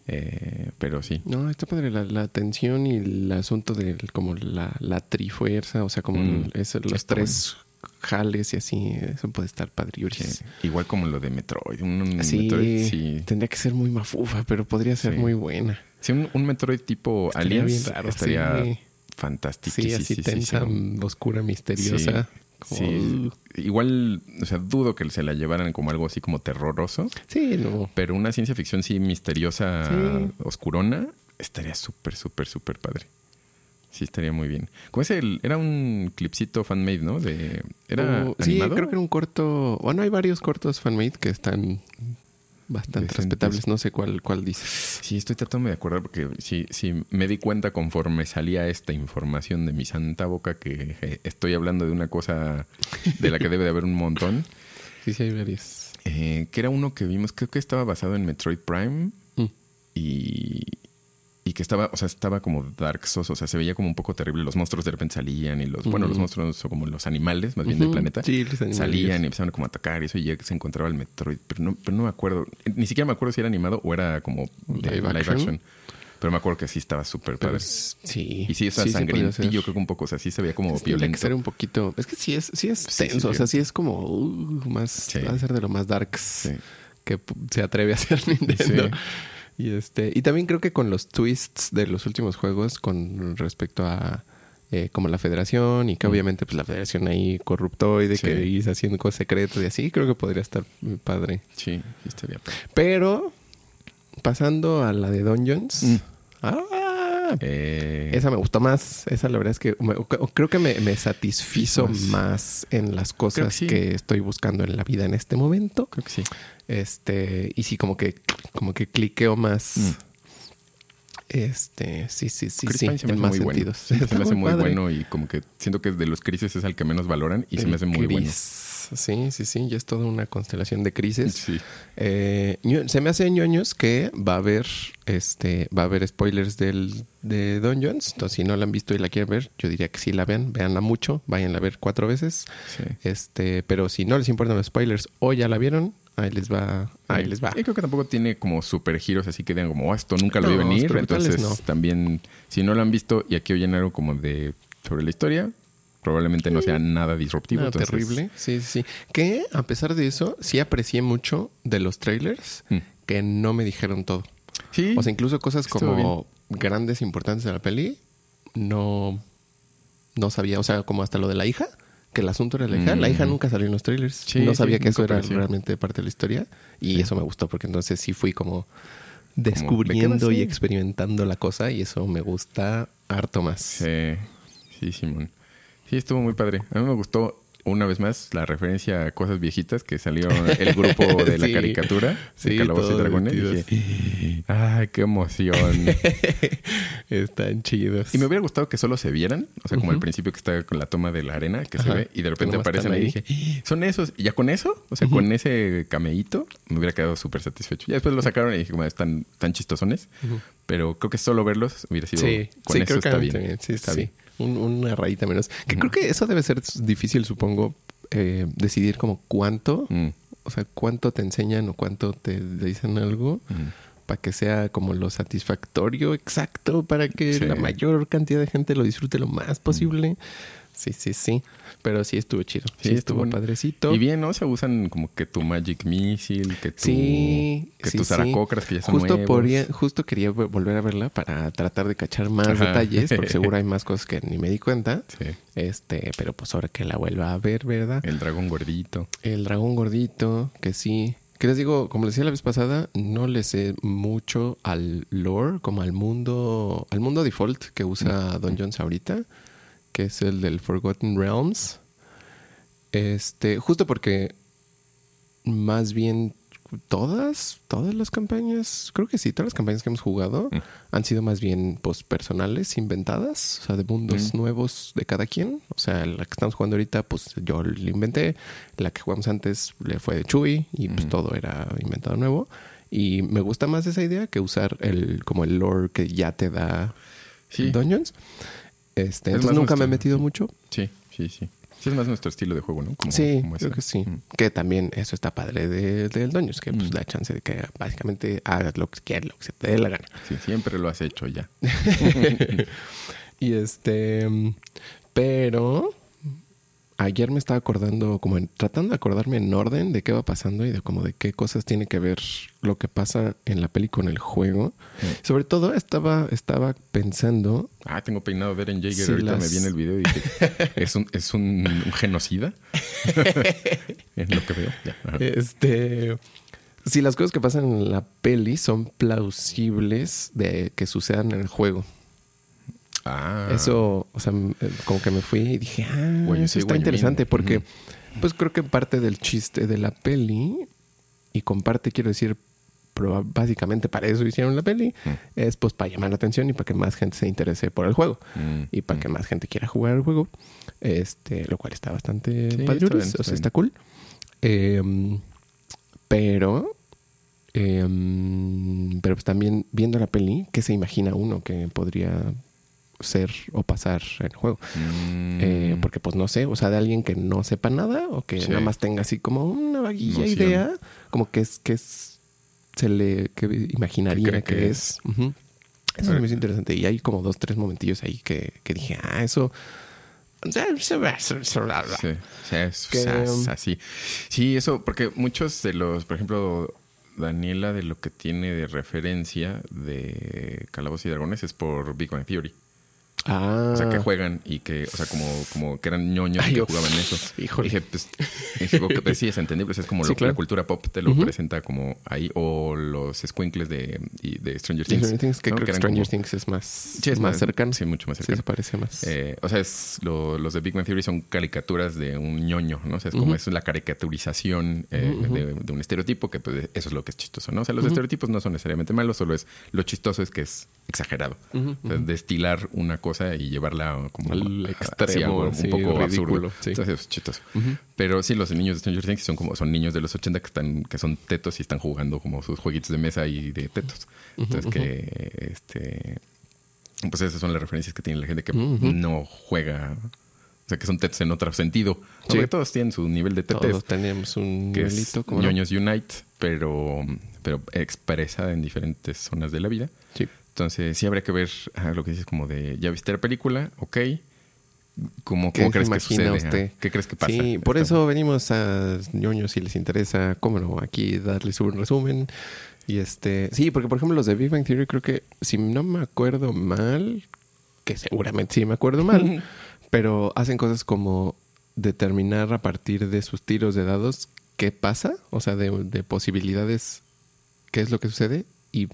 Eh, pero sí. No, está padre la, la tensión y el asunto de como la, la trifuerza, o sea, como Mm, ese- los tres jales y así, eso puede estar sí. Igual como lo de Metroid. Un, un Sí, Metroid, sí. tendría que ser muy mafufa, pero podría ser Sí. muy buena. Sí, un, un Metroid tipo Estaría Aliens bien raro, estaría fantástico. Sí, así tensa, oscura, misteriosa. Como, Sí. uh, Igual, o sea, dudo que se la llevaran como algo así como terroroso, sí, no. pero una ciencia ficción sí misteriosa, Sí. oscurona, estaría súper, súper, súper padre. Sí, estaría muy bien. Como ese, el- era un clipcito fanmade, ¿no? De, ¿Era Oh, sí, animado? creo que era un corto. Bueno, hay varios cortos fanmade que están bastante Decentes. respetables. No sé cuál, cuál dices. Sí, estoy tratando de acordar porque sí, sí, me di cuenta conforme salía esta información de mi santa boca que eh, estoy hablando de una cosa de la que debe de haber un montón. (laughs) Sí, sí, hay varios. Eh, que era uno que vimos, creo que estaba basado en Metroid Prime Mm. y, y que estaba, o sea, estaba como Dark Souls, o sea, se veía como un poco terrible. Los monstruos de repente salían y los, bueno, los monstruos o como los animales, más bien del planeta, sí, salían y empezaban como a atacar y eso y ya se encontraba el Metroid, pero no, pero no me acuerdo, ni siquiera me acuerdo si era animado o era como de Live live, action. action. Pero me acuerdo que sí estaba súper padre. sí. Y sí, sea, sí sangrientillo, creo que un poco, o sea, sí se veía como Es violento. que ser un poquito. Es que sí es, sí es tenso. sí, o sea, sí es como uh, más. Va a ser de lo más darks que se atreve a hacer (laughs) Nintendo. Y este. Y también creo que con los twists de los últimos juegos con respecto a eh, como la federación y que Mm. obviamente pues la federación ahí corruptoide Sí. que hizo haciendo cosas secretas y así, creo que podría estar muy padre. Sí, sí estaría padre. Pero pasando a la de Dungeons. Mm. Ah, Ah, Eh, esa me gustó más. Esa la verdad es que me- creo que me, me satisfizo Más. más en las cosas sí. que estoy buscando en la vida en este momento. creo que sí. Este, y sí, como que, como que cliqueo más. Mm. Este, sí, sí, sí, Chris sí, Pine se me en hace más muy bueno. sentidos. Se me hace muy bueno y como que siento que de los crisis es al que menos valoran y se me El hace muy bueno. Sí, sí, sí, ya es toda una constelación de crisis. Sí. Eh, se me hace ñoños que va a haber este va a haber spoilers del, de Dungeons. Entonces, si no la han visto y la quieren ver, yo diría que sí la vean, véanla mucho, váyanla a ver cuatro veces. Sí. Este, pero si no les importan los spoilers o ya la vieron, ahí les va, ahí les va. Y creo que tampoco tiene como super giros así que digan como, "Oh, esto nunca lo vi No, venir. experimentales Entonces, no. también, si no lo han visto y aquí oyen algo como de sobre la historia, probablemente no sea nada disruptivo. Entonces- terrible. Sí, sí, sí. Que a pesar de eso, sí aprecié mucho de los trailers Mm. que no me dijeron todo. Sí. O sea, incluso cosas como grandes importantes de la peli, no, no sabía. O sea, como hasta lo de la hija, que el asunto era la hija. La hija Mm. nunca salió en los trailers. Sí, no sí, sabía que eso era realmente parte de la historia. Y Sí. eso me gustó, porque entonces sí fui como ¿de qué va a descubriendo y experimentando la cosa. Y eso me gusta harto más. Sí, sí, Simón. Sí, estuvo muy padre. A mí me gustó una vez más la referencia a cosas viejitas que salió el grupo (laughs) de la Sí. caricatura Sí, de Calabozos y Dragones. Dije, ay, qué emoción. (laughs) Están chidos. y me hubiera gustado que solo se vieran, o sea, como al principio que está con la toma de la arena que se ve y de repente aparecen ahí. ahí. Dije, son esos. Y ya con eso, o sea, con ese cameíto, me hubiera quedado súper satisfecho. Ya después lo sacaron y dije, como están tan chistosones, pero creo que solo verlos hubiera sido. Sí, con eso está bien. Sí, está bien. Un- una rayita menos. Que creo que eso debe ser difícil, supongo, eh, decidir como cuánto, Mm, o sea, cuánto te enseñan o cuánto te dicen algo mm. para que sea como lo satisfactorio exacto para que Sí. la mayor cantidad de gente lo disfrute lo más posible. Sí, sí, sí. Pero sí estuvo chido. Sí, Sí, estuvo estuvo- padrecito. Y bien, ¿no? Se usan como que tu Magic Missile, que tu, Sí, que sí, tus aracocras que ya son Justo, nuevos. podría- justo quería vo- volver a verla para tratar de cachar más Ajá. detalles, porque (laughs) seguro hay más cosas que ni me di cuenta. Sí, Este, pero pues ahora que la vuelva a ver, ¿verdad? el dragón gordito. El dragón gordito, que sí. Que les digo, como les decía la vez pasada, no le sé mucho al lore, como al mundo, al mundo default que usa Dungeons ahorita, que es el del Forgotten Realms. Este, justo porque más bien todas, todas las campañas, creo que sí, todas las campañas que hemos jugado Mm. han sido más bien pues personales, inventadas, o sea, de mundos Mm. nuevos de cada quien. O sea, la que estamos jugando ahorita, pues yo la inventé, la que jugamos antes le fue de Chuy y pues Ujú. todo era inventado nuevo. Y me gusta más esa idea que usar el como el lore que ya te da Sí, Dungeons. Este, Es entonces nunca me he metido mucho. sí, sí, sí. Sí, es más nuestro estilo de juego, ¿no? Como- sí, como creo que sí. Mm. Que también eso está padre de- del Dungeons, que pues Mm. da chance de que básicamente hagas lo que quieras, lo que se te dé la gana. Sí, siempre lo has hecho ya. (laughs) y este, mm, pero ayer me estaba acordando, como en- tratando de acordarme en orden de qué va pasando y de como de qué cosas tiene que ver lo que pasa en la peli con el juego. Mm. Sobre todo estaba, estaba pensando, Ah, tengo peinado ver en Jaeger. Sí, Ahorita las- me viene el video y dije, (laughs) ¿es un, es un, un genocida? (laughs) es lo que veo. Ya. Este, si las cosas que pasan en la peli son plausibles de que sucedan en el juego. Ah, Eso, o sea, eh, como que me fui y dije, ah, eso está interesante porque, pues creo que parte del chiste de la peli, y con parte quiero decir, básicamente para eso hicieron la peli, Mm. es pues para llamar la atención y para que más gente se interese por el juego Mm, y para mm. que más gente quiera jugar el juego, este, lo cual está bastante Sí, padre, está bien, o sea, está cool. Em, pero, em, pero pues también viendo la peli, ¿qué se imagina uno que podría ser o pasar el juego? Mm. Eh, porque pues no sé, o sea, de alguien que no sepa nada o que Sí. nada más tenga así como una vaguilla Noción. idea, como que es que es se le que imaginaría ¿Qué que, es. Eso me hizo interesante y hay como dos, tres momentillos ahí que, que dije, ah, eso... Sí, es, Que, es um, así. Sí, eso, porque muchos de los, por ejemplo, Daniela de lo que tiene de referencia de Calabozos y Dragones es por Big Bang Theory. Ah. O sea, que juegan y que, o sea, como, como que eran ñoños Ay, y que jugaban eso. híjole. Dije, pues, dije, ok, pues sí, es entendible. pues es como Sí, lo- claro. la cultura pop te lo presenta como ahí. O los squinkles de, y de Stranger Things. Stranger Things, que ¿no? creo que eran Stranger como- Things es más, Sí, es más cercano. Sí, mucho más Sí, cercano. se parece más. Eh, o sea, es lo- los de Big Bang Theory son caricaturas de un ñoño, ¿no? O sea, es como es la caricaturización eh, de, de un estereotipo, que pues, eso es lo que es chistoso, ¿no? O sea, los estereotipos no son necesariamente malos, solo es lo chistoso es que es exagerado. O sea, destilar una cosa y llevarla como Al extremo, sí, un poco ridículo, absurdo. sí. Entonces es chistoso. Pero sí, los niños de Stranger Things son como son niños de los 80 que están que son tetos y están jugando como sus jueguitos de mesa y de tetos. Entonces que este pues esas son las referencias que tiene la gente que no juega, o sea, que son tetos en otro sentido. Sí. Porque todos tienen su nivel de tetes, Todos tenemos un que es no? ñoños Unite, pero pero expresa en diferentes zonas de la vida. Sí. Entonces, sí habría que ver ah, lo que dices como de, ¿ya viste la película? Ok. ¿Cómo, ¿Qué cómo crees que sucede? usted? ¿Qué crees que pasa? Sí, por eso venimos a ñoños si les interesa, cómo no, aquí darles un resumen. Y este, sí, porque por ejemplo los de Big Bang Theory creo que si no me acuerdo mal, que seguramente sí me acuerdo mal, (laughs) pero hacen cosas como determinar a partir de sus tiros de dados qué pasa, o sea, de, de posibilidades, qué es lo que sucede y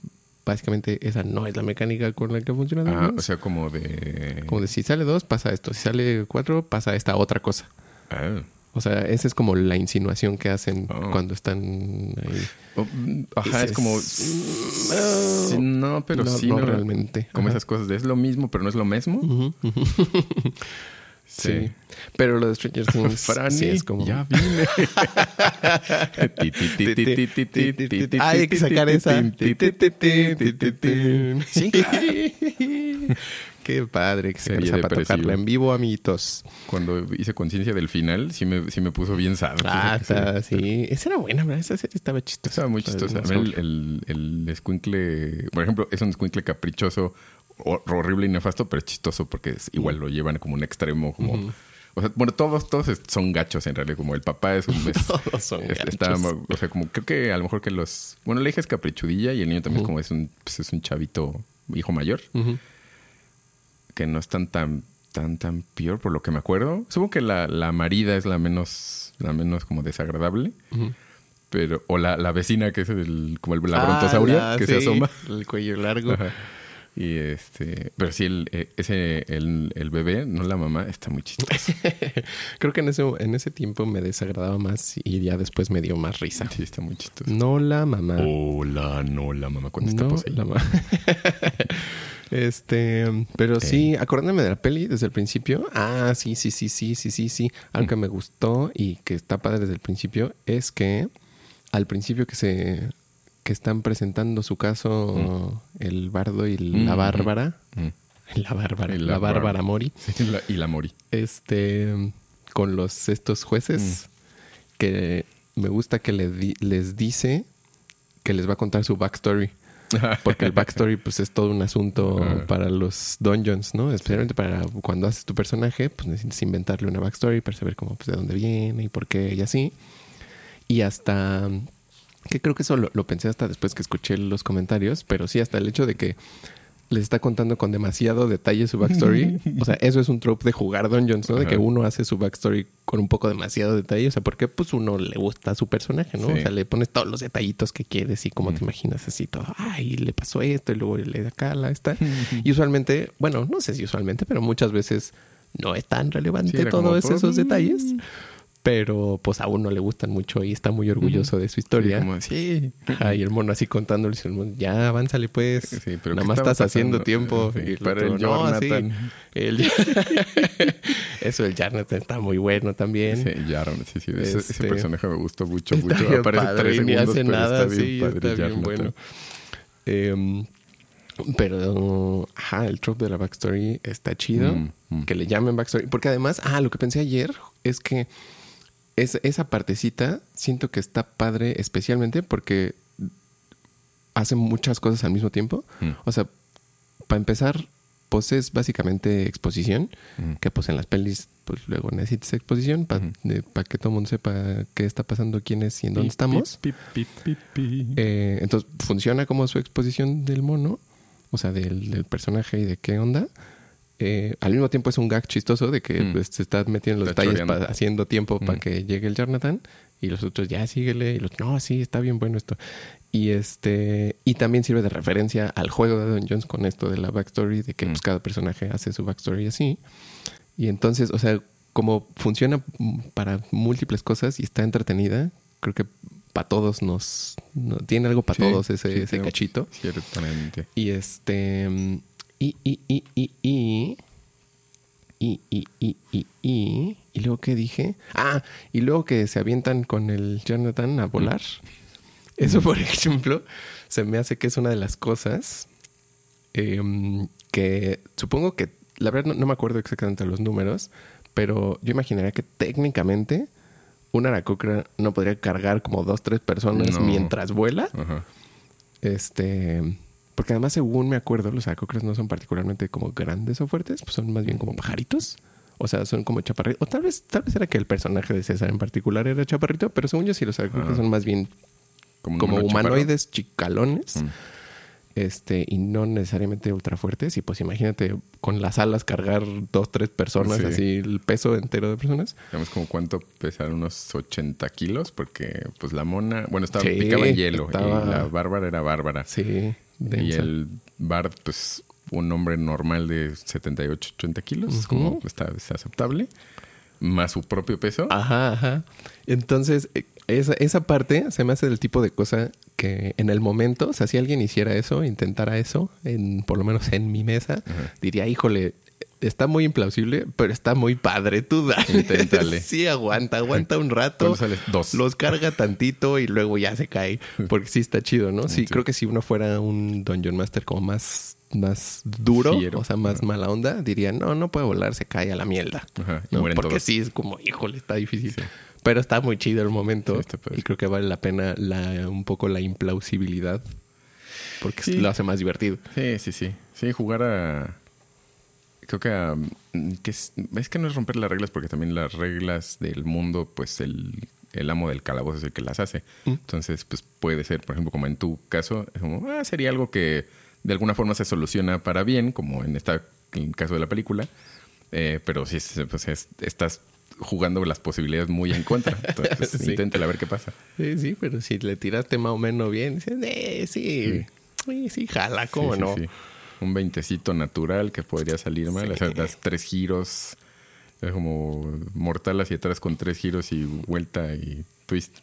básicamente esa no es la mecánica con la que funciona. Ah, o sea, como de... como de si sale dos, pasa esto, si sale cuatro, pasa esta otra cosa. Ah. O sea, esa es como la insinuación que hacen Oh. cuando están ahí. Oh, mm, Ajá, es como... "Mm, no, pero no, sí. no realmente. Como Ajá. esas cosas de es lo mismo, pero no es lo mismo. (laughs) Sí. Pero lo de Stranger Things Franny, sí es como... ya vine. ah, hay que sacar esa. sí, Qué padre que se empieza para tocarla en vivo, amiguitos. Cuando hice conciencia del final, sí me, sí me puso bien sad. Ah, sí. Esa era buena, ¿verdad? Esa serie estaba chistosa. Estaba muy chistosa. El, el, el por ejemplo, es un escuincle caprichoso, horrible y nefasto, pero es chistoso porque es- igual lo llevan como un extremo, como... O sea, bueno, todos, todos son gachos en realidad. Como el papá es un... es- (laughs) Todos son es- gachos. está- o sea, como creo que a lo mejor que los... Bueno, la hija es caprichudilla y el niño también como es un, pues es un chavito hijo mayor, que no es tan, tan, tan, tan peor por lo que me acuerdo. Supongo que la, la marida es la menos, la menos como desagradable. Pero, o la, la vecina que es el, como el, la Ah, brontosauria la- que se asoma. El cuello largo. Ajá. Y este, pero sí, el, eh, ese, el, el bebé, no la mamá, está muy chistoso. (laughs) Creo que en ese, en ese tiempo me desagradaba más y ya después me dio más risa. Sí, está muy chistoso. No la mamá. Hola, no la mamá cuando está no poseída. la mamá. (laughs) este, pero sí, acordándome de la peli desde el principio. Ah, sí, sí, sí, sí, sí, sí, sí. Algo que me gustó y que está padre desde el principio es que al principio que se que están presentando su caso el bardo y la Mm, bárbara, Mm. (laughs) la bárbara, la, la bárbara bárbara. Mori, Sí, la- y la mori. este con los estos jueces que me gusta que le di- les dice que les va a contar su backstory (laughs) porque el backstory pues es todo un asunto Ajá. para los dungeons no especialmente para cuando haces tu personaje pues necesitas inventarle una backstory para saber cómo pues de dónde viene y por qué y así y hasta que creo que eso lo, lo pensé hasta después que escuché los comentarios pero sí hasta el hecho de que les está contando con demasiado detalle su backstory. (laughs) O sea, eso es un trope de jugar Dungeons, ¿no? De que uno hace su backstory con un poco demasiado detalle. O sea, porque pues uno le gusta a su personaje, ¿no? Sí. O sea, le pones todos los detallitos que quieres y como te imaginas así todo. Ay, le pasó esto y luego le da acá, la esta. (laughs) y usualmente, bueno, no sé si usualmente, pero muchas veces no es tan relevante Sí, todos esos detalles. Pero pues a uno le gustan mucho y está muy orgulloso de su historia. Sí, como, sí. Ajá, y el mono así contándole, ya avánzale pues. Sí, pero Nada ¿qué más estás haciendo tiempo. Sí, Y el para otro, el "No, Jonathan". el- (laughs) Eso, el Jarnathan está muy bueno también. Sí, Yaron, sí, sí. Ese, ese Este- personaje me gustó mucho, Está mucho. bien Aparece padre tres segundos, hace pero nada, está bien sí, padre está bien bueno. Em, pero, ajá, el trope de la backstory está chido. Mm, mm. Que le llamen backstory. Porque además, ah, lo que pensé ayer es que es, esa partecita siento que está padre especialmente porque hace muchas cosas al mismo tiempo. Mm. O sea, para empezar, pues es básicamente exposición. Mm. Que pues en las pelis, pues luego necesitas exposición para Ujú. que todo el mundo sepa qué está pasando, quién es y en dónde Pi, estamos. pi, pi. Eh, entonces funciona como su exposición del mono, o sea, del, del personaje y de qué onda. Eh, al mismo tiempo es un gag chistoso de que Mm. pues, se está metiendo en los Está detalles, pa- haciendo tiempo para Mm. que llegue el Jonathan. Y los otros, ya síguele. Y los, no, sí, está bien bueno esto. Y este y también sirve de referencia al juego de Don Jones con esto de la backstory, de que Mm. pues, cada personaje hace su backstory así. Y entonces, o sea, como funciona mm, para múltiples cosas y está entretenida, creo que para todos nos... no- tiene algo para Sí, todos ese, sí, ese cachito. Ciertamente. Y este. Mm, Y, y, y, y, y. Y, y, y, y, y. ¿Y luego qué dije? Ah, y luego que se avientan con el Jonathan a volar. Eso, por ejemplo, se me hace que es una de las cosas em, que supongo que, la verdad no, no me acuerdo exactamente los números, pero yo imaginaría que técnicamente una aracocra no podría cargar como dos, tres personas No. mientras vuela. Ajá. Este. Porque además, según me acuerdo, los aracocras no son particularmente como grandes o fuertes, pues son más bien como pajaritos. O sea, son como chaparritos. O tal vez, tal vez era que el personaje de César en particular era chaparrito, pero según yo sí los aracocras Ah. son más bien Como, chaparro. humanoides chicalones. Mm. Este, y no necesariamente ultra fuertes. Y pues imagínate con las alas cargar dos, tres personas, Sí. así el peso entero de personas. Digamos como cuánto pesaron unos 80 kilos, porque pues la mona, bueno, estaba Sí, picaba en hielo estaba- y la bárbara era bárbara. Sí, y densa. el Bard, pues un hombre normal de 78, 80 kilos, Ujú. como está, es aceptable, más su propio peso. Ajá, ajá. Entonces, eh, esa, esa parte se me hace del tipo de cosa que en el momento, o sea, si alguien hiciera eso, intentara eso, en, por lo menos en mi mesa, Ajá. diría, híjole, está muy implausible, pero está muy padre, tú dale. Inténtale. (laughs) sí, aguanta, aguanta un rato. Dos. Los carga tantito y luego ya se cae. (laughs) Porque sí está chido, ¿no? Sí, Sí. creo que si uno fuera un Dungeon Master como más, más duro, Fiero. o sea, más Ajá. mala onda, diría, no, no puede volar, se cae a la mierda. Ajá, y ¿no? Porque todos. sí, es como, híjole, está difícil. Sí. Pero está muy chido el momento. Sí, y creo que vale la pena la, un poco la implausibilidad. Porque lo hace más divertido. Sí, sí, sí. Sí, jugar a. Creo que a. Que es, es que no es romper las reglas, porque también las reglas del mundo, pues el, el amo del calabozo es el que las hace. Mm. Entonces, pues puede ser, por ejemplo, como en tu caso, es como, ah, sería algo que de alguna forma se soluciona para bien, como en esta en el caso de la película. Eh, pero sí, es- pues es- estás jugando las posibilidades muy en contra. Entonces, pues, (laughs) Sí. inténtale a ver qué pasa. Sí, sí, pero si le tiraste más o menos bien, dices, eh, sí, sí, sí, jala, ¿cómo Sí, sí, no? Un veintecito natural que podría salir mal. Sí. O sea, das tres giros. Es como mortal hacia atrás con tres giros y vuelta y twist.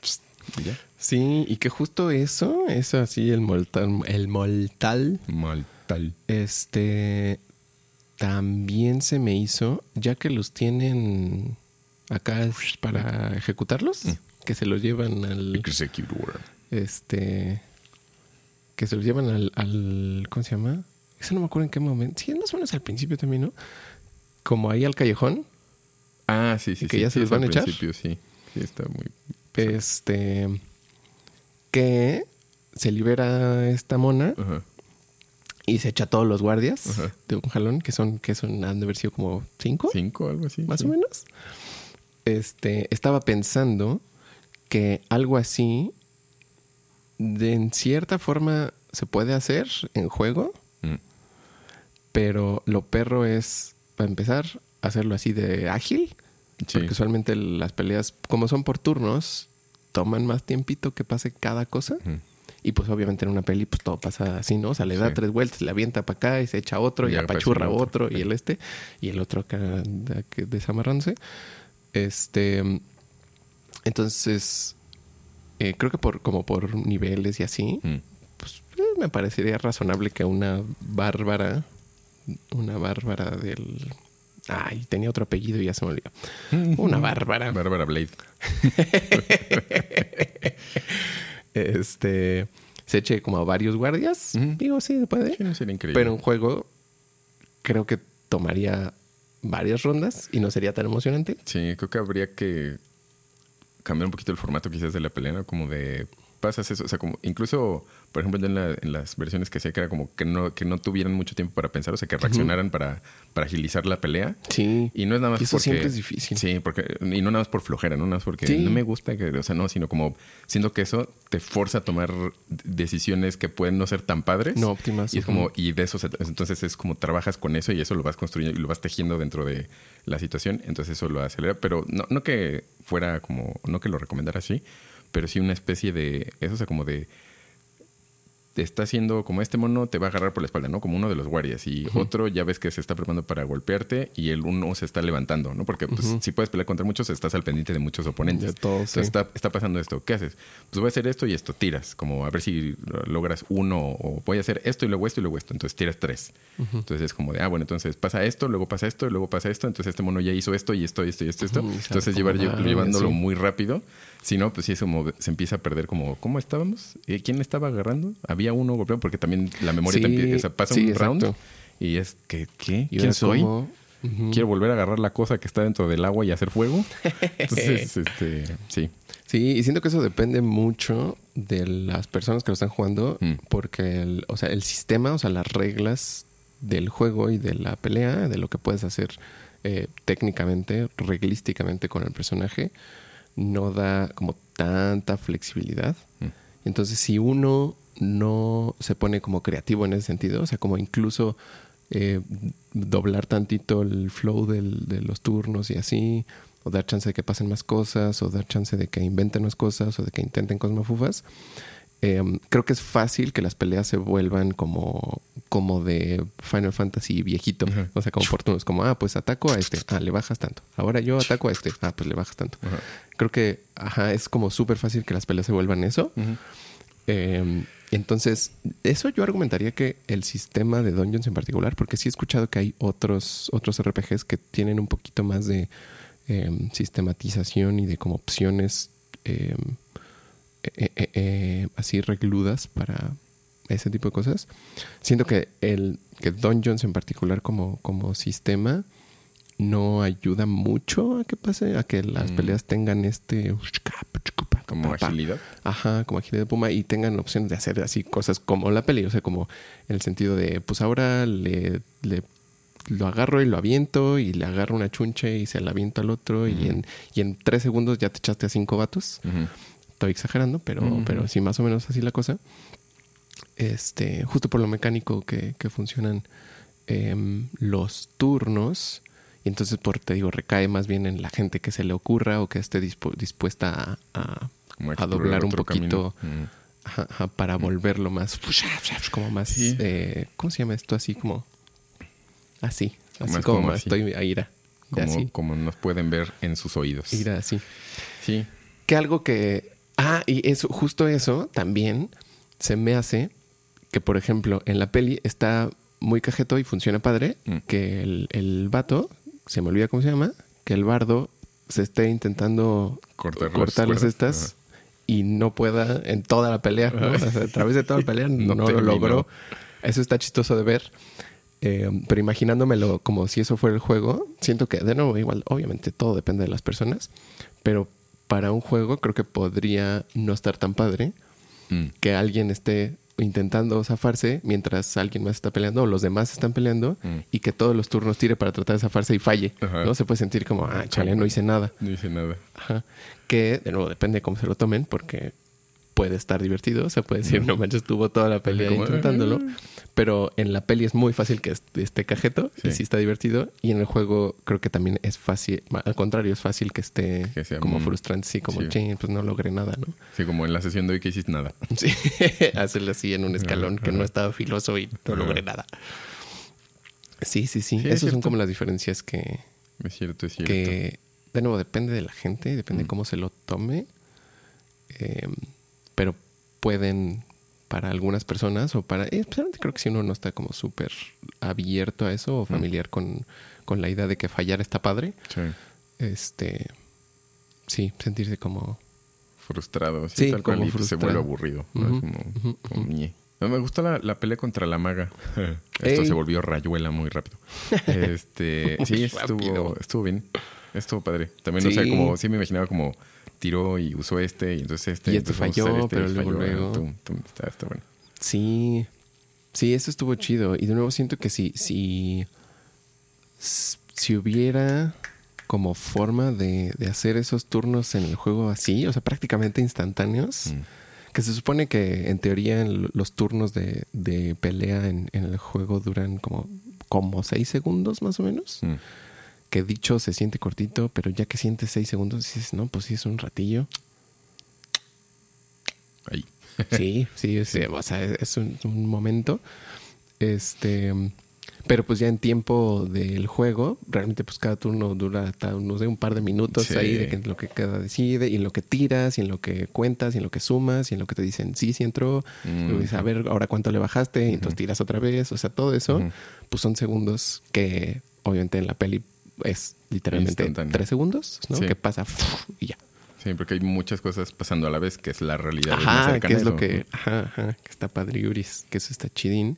y ya. Sí, y que justo eso, eso así, el mortal, el mortal, Mortal. este, también se me hizo, ya que los tienen acá para ejecutarlos, Mm. que se los llevan al, Executor. este, que se los llevan al, al, ¿cómo se llama? Eso no me acuerdo en qué momento. Sí, más o menos al principio también, ¿no? Como ahí al callejón, Ah, sí, sí. ¿Y que sí, ya se los van a al echar? principio, sí. Sí, está muy. este, que se libera esta mona Ajá. y se echa a todos los guardias Ajá. de un jalón, que son, que son, han de haber sido como cinco, Cinco, algo así. más sí. o menos. Este, estaba pensando que algo así, de en cierta forma, se puede hacer en juego. Pero lo perro es, para empezar, hacerlo así de ágil. Sí. Porque usualmente las peleas, como son por turnos, toman más tiempito que pase cada cosa. Y pues obviamente en una peli pues todo pasa así, ¿no? O sea, le da Sí. tres vueltas, le avienta para acá y se echa otro Y y, apachurra otro, y el este y el otro acá desamarrándose. Este entonces eh, creo que por como por niveles y así, Mm. pues eh, me parecería razonable que una bárbara una bárbara del Ay, tenía otro apellido y ya se me olvidó. Una bárbara. Bárbara Blade. (laughs) Este se eche como a varios guardias. Digo, sí, puede. Sí, sería increíble. Pero en juego creo que tomaría varias rondas y no sería tan emocionante. Sí, creo que habría que cambiar un poquito el formato quizás de la pelea, ¿no? Como de pasas eso, o sea, como incluso, por ejemplo, en, la- en las versiones que sé que era como que no, que no tuvieran mucho tiempo para pensar, o sea, que reaccionaran para, para agilizar la pelea. Sí. Y no es nada más Y eso porque... siempre es difícil. Sí, porque... Y no nada más por flojera, no nada más porque Sí. no me gusta que... O sea, no, sino como... Siento que eso te forza a tomar decisiones que pueden no ser tan padres. No óptimas, Y es como... Y de eso... se- entonces es como trabajas con eso y eso lo vas construyendo y lo vas tejiendo dentro de la situación. Entonces eso lo acelera. Pero no, no que fuera como... No que lo recomendara así. Pero sí una especie de... Eso, o sea, como de te está haciendo como este mono te va a agarrar por la espalda, ¿no? Como uno de los guardias. Y otro ya ves que se está preparando para golpearte y el uno se está levantando, ¿no? Porque pues, si puedes pelear contra muchos, estás al pendiente de muchos oponentes. De todos, Entonces sí. está, está pasando esto. ¿Qué haces? Pues voy a hacer esto y esto. Tiras. Como a ver si logras uno o voy a hacer esto y luego esto y luego esto. Entonces tiras tres. Entonces es como de, ah, bueno, entonces pasa esto, luego pasa esto, luego pasa esto. Entonces este mono ya hizo esto y esto y esto y esto. esto. Entonces llevar, llevándolo sí. muy rápido. Si no, pues sí es como se empieza a perder como, ¿cómo estábamos? Eh, ¿Quién estaba agarrando? Había uno golpeado porque también la memoria te empieza, o sea, pasa sí, un round exacto. y es que, ¿qué? ¿Quién soy? como- Ujú. Quiero volver a agarrar la cosa que está dentro del agua y hacer fuego. (laughs) Entonces, este, sí. Sí, y siento que eso depende mucho de las personas que lo están jugando, Mm. porque el, o sea, el sistema, o sea, las reglas del juego y de la pelea, de lo que puedes hacer eh, técnicamente, reglísticamente con el personaje, no da como tanta flexibilidad. Mm. Entonces, si uno no se pone como creativo en ese sentido, o sea, como incluso eh, doblar tantito el flow del- de los turnos y así, o dar chance de que pasen más cosas, o dar chance de que inventen más cosas, o de que intenten cosas mafufas, eh, creo que es fácil que las peleas se vuelvan como, como de Final Fantasy viejito. O sea, como por turnos, como, ah, pues ataco a este, ah, le bajas tanto. Ahora yo ataco a este, ah, pues le bajas tanto. Creo que, ajá, es como súper fácil que las peleas se vuelvan eso. Eh, entonces, eso yo argumentaría que el sistema de Dungeons en particular, porque sí he escuchado que hay otros, otros RPGs que tienen un poquito más de eh, sistematización y de como opciones eh, así regludas para ese tipo de cosas. Siento que el que Dungeons en particular como, como sistema no ayuda mucho a que pase, a que las Mm. peleas tengan este Como agilidad. Ajá, como agilidad de puma y tengan opciones de hacer así cosas como la peli, o sea, como en el sentido de, pues ahora le, le- lo agarro y lo aviento y le agarro una chunche y se la aviento al otro y, en, y en tres segundos ya te echaste a cinco vatos. Estoy exagerando, pero, pero sí, más o menos así la cosa. Este, justo por lo mecánico que, que funcionan em, los turnos. Y entonces, por te digo, recae más bien en la gente que se le ocurra o que esté dispu- dispuesta a, doblar un poquito para volverlo más, como más, Sí. eh, ¿cómo se llama esto? Así como, así, así Más como, como así. estoy a ira, Como, así, como nos pueden ver en sus oídos. ira así. Sí. Que algo que, ah, y eso, justo eso también se me hace que, por ejemplo, en la peli está muy cajeto y funciona padre, Mm. que el, el vato, se me olvida cómo se llama, que el bardo se esté intentando Cortar, cortar las cuerdas. estas y no pueda en toda la pelea, ¿no? O sea, a través de toda la pelea (laughs) no, No lo logró. Eso está chistoso de ver. Eh, pero imaginándomelo como si eso fuera el juego, siento que, de nuevo, igual, obviamente todo depende de las personas, pero para un juego creo que podría no estar tan padre Mm. que alguien esté intentando zafarse mientras alguien más está peleando o los demás están peleando Mm. y que todos los turnos tire para tratar de zafarse y falle. Ajá. ¿no? Se puede sentir como, ah, chale, no hice nada. No dice nada. Ajá. Que, de nuevo, depende de cómo se lo tomen, porque puede estar divertido. Se puede decir, no manches, estuvo toda la pelea Como, intentándolo. Pero en la peli es muy fácil que est- esté cajeto y Sí. está divertido. Y en el juego creo que también es fácil, al contrario, es fácil que esté Que sea como frustrante, sí, como, sí. "Chin, pues no logré nada, ¿no? Sí, como en la sesión de hoy que hiciste nada. (laughs) Sí, hacerlo así en un escalón que no estaba filoso y no logré nada. Sí, sí, sí. Sí, es Esas son como las diferencias que, Es cierto, es cierto. que de nuevo depende de la gente, depende de Mm. cómo se lo tome, eh, pero pueden para algunas personas o para, eh, especialmente creo que si uno no está como súper abierto a eso o familiar con, con la idea de que fallar está padre, Sí. este, sí, sentirse como, Frustrado. Sí, Sí, tal cual. como y pues se frustrado. vuelve aburrido. ¿no? Como. No, me gustó la, la pelea contra la maga. (laughs) Esto Ey. se volvió rayuela muy rápido. (laughs) Este, Muy sí, rápido. estuvo, estuvo bien. Estuvo padre. También, o sea, Sí. como sí me imaginaba como tiró y usó este y entonces este. Y este falló, pero luego, luego. Está, está bueno. Sí. Sí, eso estuvo chido. Y de nuevo siento que si, si, si hubiera como forma de, de hacer esos turnos en el juego así, o sea, prácticamente instantáneos, Mm. que se supone que en teoría los turnos de, de pelea en, en el juego duran como, como seis segundos más o menos. Mm. Que dicho se siente cortito, pero ya que sientes seis segundos dices, no, pues sí es un ratillo. Ahí. Sí, sí, (laughs) sí, o sea, es un, un momento. Este, pero pues ya en tiempo del juego, realmente pues cada turno dura hasta, no sé, un par de minutos Sí. ahí de que lo que cada decide, y en lo que tiras, y en lo que cuentas, y en lo que sumas, y en lo que te dicen sí, sí entró, Mm. dices, a ver, ahora cuánto le bajaste, y entonces tiras otra vez, o sea, todo eso, pues son segundos que obviamente en la peli es literalmente tres segundos, ¿no? Sí. Que pasa y ya. Sí, porque hay muchas cosas pasando a la vez, que es la realidad. Ajá, que es lo que, ajá, ajá, que está padriuris, que eso está chidín.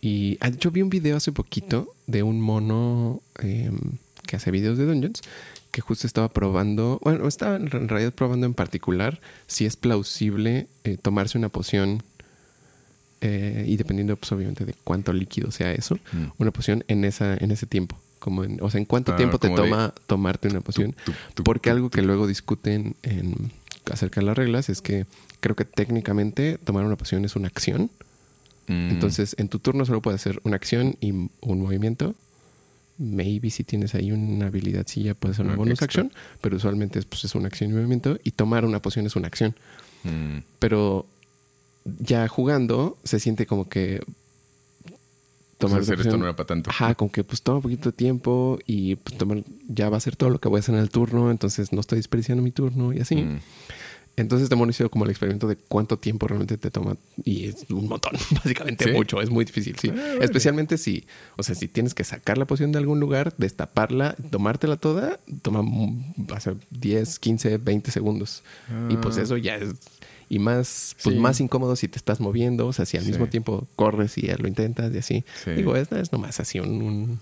Y ah, yo vi un video hace poquito de un mono em, que hace videos de Dungeons, que justo estaba probando, bueno, estaba en realidad probando en particular si es plausible eh, tomarse una poción, eh, y dependiendo pues obviamente de cuánto líquido sea eso, Mm. una poción en, esa, en ese tiempo. Como en, o sea, en cuánto Ah, tiempo te de- toma tomarte una poción. Porque algo que luego discuten en, acerca de las reglas es que creo que técnicamente tomar una poción es una acción. Mm. Entonces, en tu turno solo puedes hacer una acción y un movimiento. Maybe si tienes ahí una habilidad, sí ya puede ser una bonus extra. acción, pero usualmente es, pues, es una acción y movimiento. Y tomar una poción es una acción. Mm. Pero ya jugando, se siente como que Pues tomar hacer esto no era para tanto. Ajá, como que pues toma un poquito de tiempo y pues tomar, ya va a ser todo lo que voy a hacer en el turno, entonces no estoy desperdiciando mi turno y así. Mm. Entonces te hizo como el experimento de cuánto tiempo realmente te toma y es un montón, (laughs) básicamente ¿Sí? mucho, es muy difícil, sí. Ah. Especialmente si, o sea, si tienes que sacar la poción de algún lugar, destaparla, tomártela toda, toma va a ser 10, 15, 20 segundos. Y pues Ah. eso ya es y más pues Sí. más incómodo si te estás moviendo, o sea, si al Sí. mismo tiempo corres y ya lo intentas y así. Sí. Digo, es, es nomás así un- un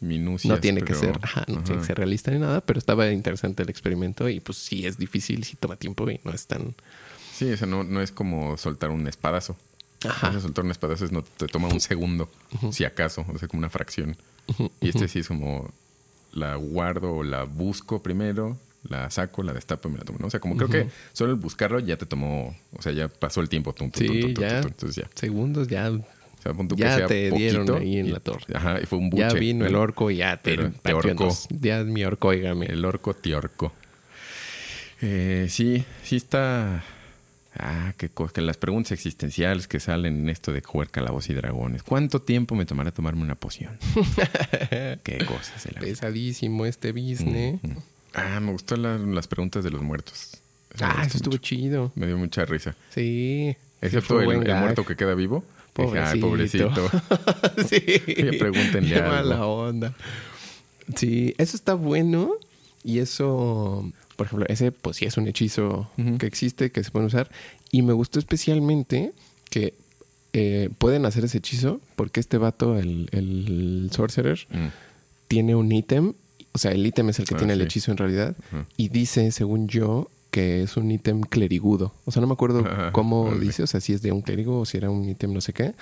Minucias, no tiene que ser, ajá, no tiene Ajá. que ser realista ni nada, pero estaba interesante el experimento y pues sí es difícil, sí toma tiempo y no es tan... Sí, o sea, no, no es como soltar un espadazo. Ajá. O sea, soltar un espadazo es no, te toma un segundo, si acaso, o sea, como una fracción. Y este sí es como la guardo o la busco primero, la saco, la destapo y me la tomo. ¿no? O sea, como creo que solo el buscarlo ya te tomó, o sea, ya pasó el tiempo. tum, tum, Sí, ya. entonces ya. Segundos ya, O sea, que ya sea te dieron ahí en y- la torre. Ajá, y fue un buche. ya vino el orco y ya te, Pero te dos. Ya mi orco, oígame. El orco tiorco. Eh, sí, sí está. Ah, qué cosa. Que las preguntas existenciales que salen en esto de jugar calabozos y dragones. ¿Cuánto tiempo me tomará tomarme una poción? (laughs) qué cosas. Pesadísimo este business. Mm. Ah, me gustó la- las preguntas de los muertos. Eso Ah, eso estuvo mucho. chido. Me dio mucha risa. Sí. Excepto el, el muerto que queda vivo. Dije, Ay, Pobrecito. pobrecito. (laughs) sí. (laughs) Pregúntenle Qué algo. mala onda. Sí, eso está bueno. Y eso, por ejemplo, ese pues sí es un hechizo que existe, que se puede usar. Y me gustó especialmente que eh, pueden hacer ese hechizo porque este vato, el, el sorcerer, Mm. tiene un ítem. O sea, el ítem es el que Ah, tiene el hechizo en realidad. Y dice, según yo, que es un ítem clerigudo. O sea, no me acuerdo Ajá, (laughs) cómo dice, o sea, si es de un clérigo o si era un ítem no sé qué.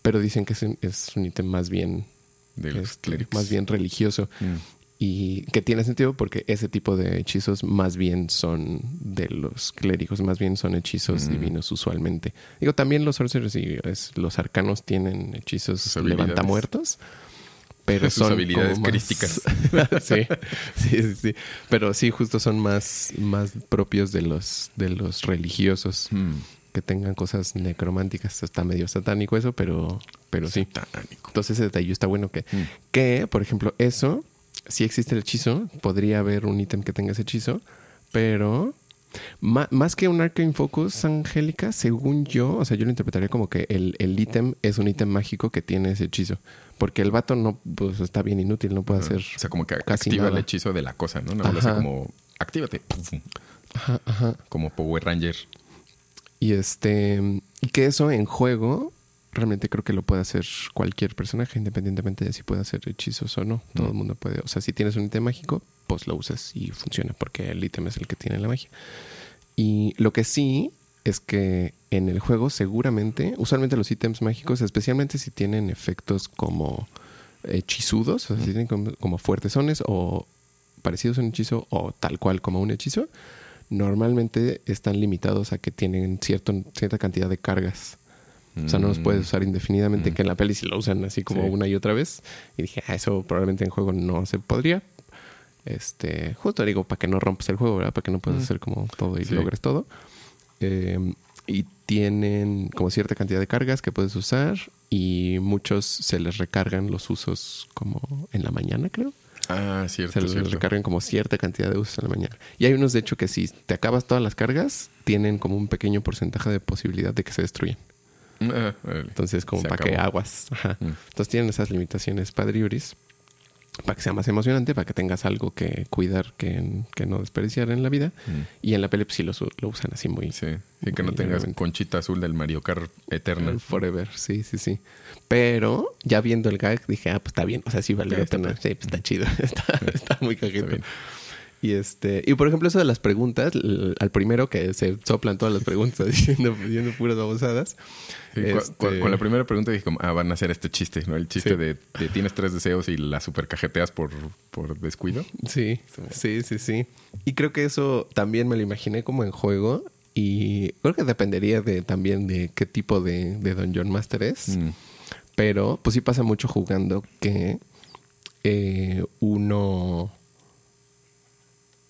Pero dicen que es un, es un ítem más bien, De los este, clérigos. más bien religioso. Mm. Y que tiene sentido porque ese tipo de hechizos más bien son de los clérigos, más bien son hechizos Mm. divinos usualmente. Digo, también los sorcerers y los arcanos tienen hechizos Sus habilidades. Pero (laughs) Sus son habilidades más- crísticas. (laughs) sí, sí, sí, sí. Pero sí, justo son más, más propios de los, de los religiosos Mm. que tengan cosas necrománticas. Está medio satánico eso, pero, pero sí. Satánico. Entonces ese detalle está bueno que, Mm. que, por ejemplo, eso, si existe el hechizo, podría haber un ítem que tenga ese hechizo, pero más que un Arcane Focus, Angélica, según yo, o sea, yo lo interpretaría como que el el ítem es un ítem mágico que tiene ese hechizo. Porque el vato no, pues está bien inútil, no puede hacer. O sea, como que casi activa el hechizo de la cosa, ¿no? Más así Ajá. como, actívate. Ajá, ajá. Como Power Ranger. Y este, y que eso en juego realmente creo que lo puede hacer cualquier personaje, independientemente de si puede hacer hechizos o no. Todo Mm. el mundo puede. O sea, si tienes un ítem mágico, pues lo usas y funciona porque el ítem es el que tiene la magia. Y lo que sí es que en el juego seguramente, usualmente los ítems mágicos, especialmente si tienen efectos como hechizudos, o sea, si tienen como, como fuertesones o parecidos a un hechizo o tal cual como un hechizo, normalmente están limitados a que tienen cierto, cierta cantidad de cargas. O sea, no los puedes usar indefinidamente, Mm. que en la peli sí lo usan así como Sí. una y otra vez. Y dije, ah, eso probablemente en juego no se podría. Este, justo digo, para que no rompas el juego, ¿verdad? Para que no puedas Mm. hacer como todo y Sí. logres todo. Eh, y tienen como cierta cantidad de cargas que puedes usar y muchos se les recargan los usos como en la mañana, creo. Ah, Se cierto, les cierto. recargan como cierta cantidad de usos en la mañana. Y hay unos, de hecho, que si te acabas todas las cargas, tienen como un pequeño porcentaje de posibilidad de que se destruyan. Ah, órale. Entonces, como Se para que aguas. Ajá. Mm. Entonces tienen esas limitaciones padriuris para que sea más emocionante, para que tengas algo que cuidar, que, que no desperdiciar en la vida. Mm. Y en la peli pues, sí lo, usan así muy Sí, sí, que no tengas realmente. conchita azul del Mario Kart eterna. forever. Sí, sí, sí. Pero ya viendo el gag dije, ah, pues está bien. O sea, sí vale la está pena. Sí, pues está chido. (laughs) Está, está muy cajito. bien. Y este, y por ejemplo, eso de las preguntas, al primero que se soplan todas las preguntas (laughs) diciendo, diciendo puras babosadas. Sí, Este- Con la primera pregunta dije como, ah, van a hacer este chiste, ¿no? El chiste Sí. de, de tienes tres deseos y la super cajeteas por, por descuido. Sí, sí, sí, sí. Y creo que eso también me lo imaginé como en juego. Y creo que dependería de también de qué tipo de, de Dungeon Master es. Mm. Pero pues sí pasa mucho jugando que eh, uno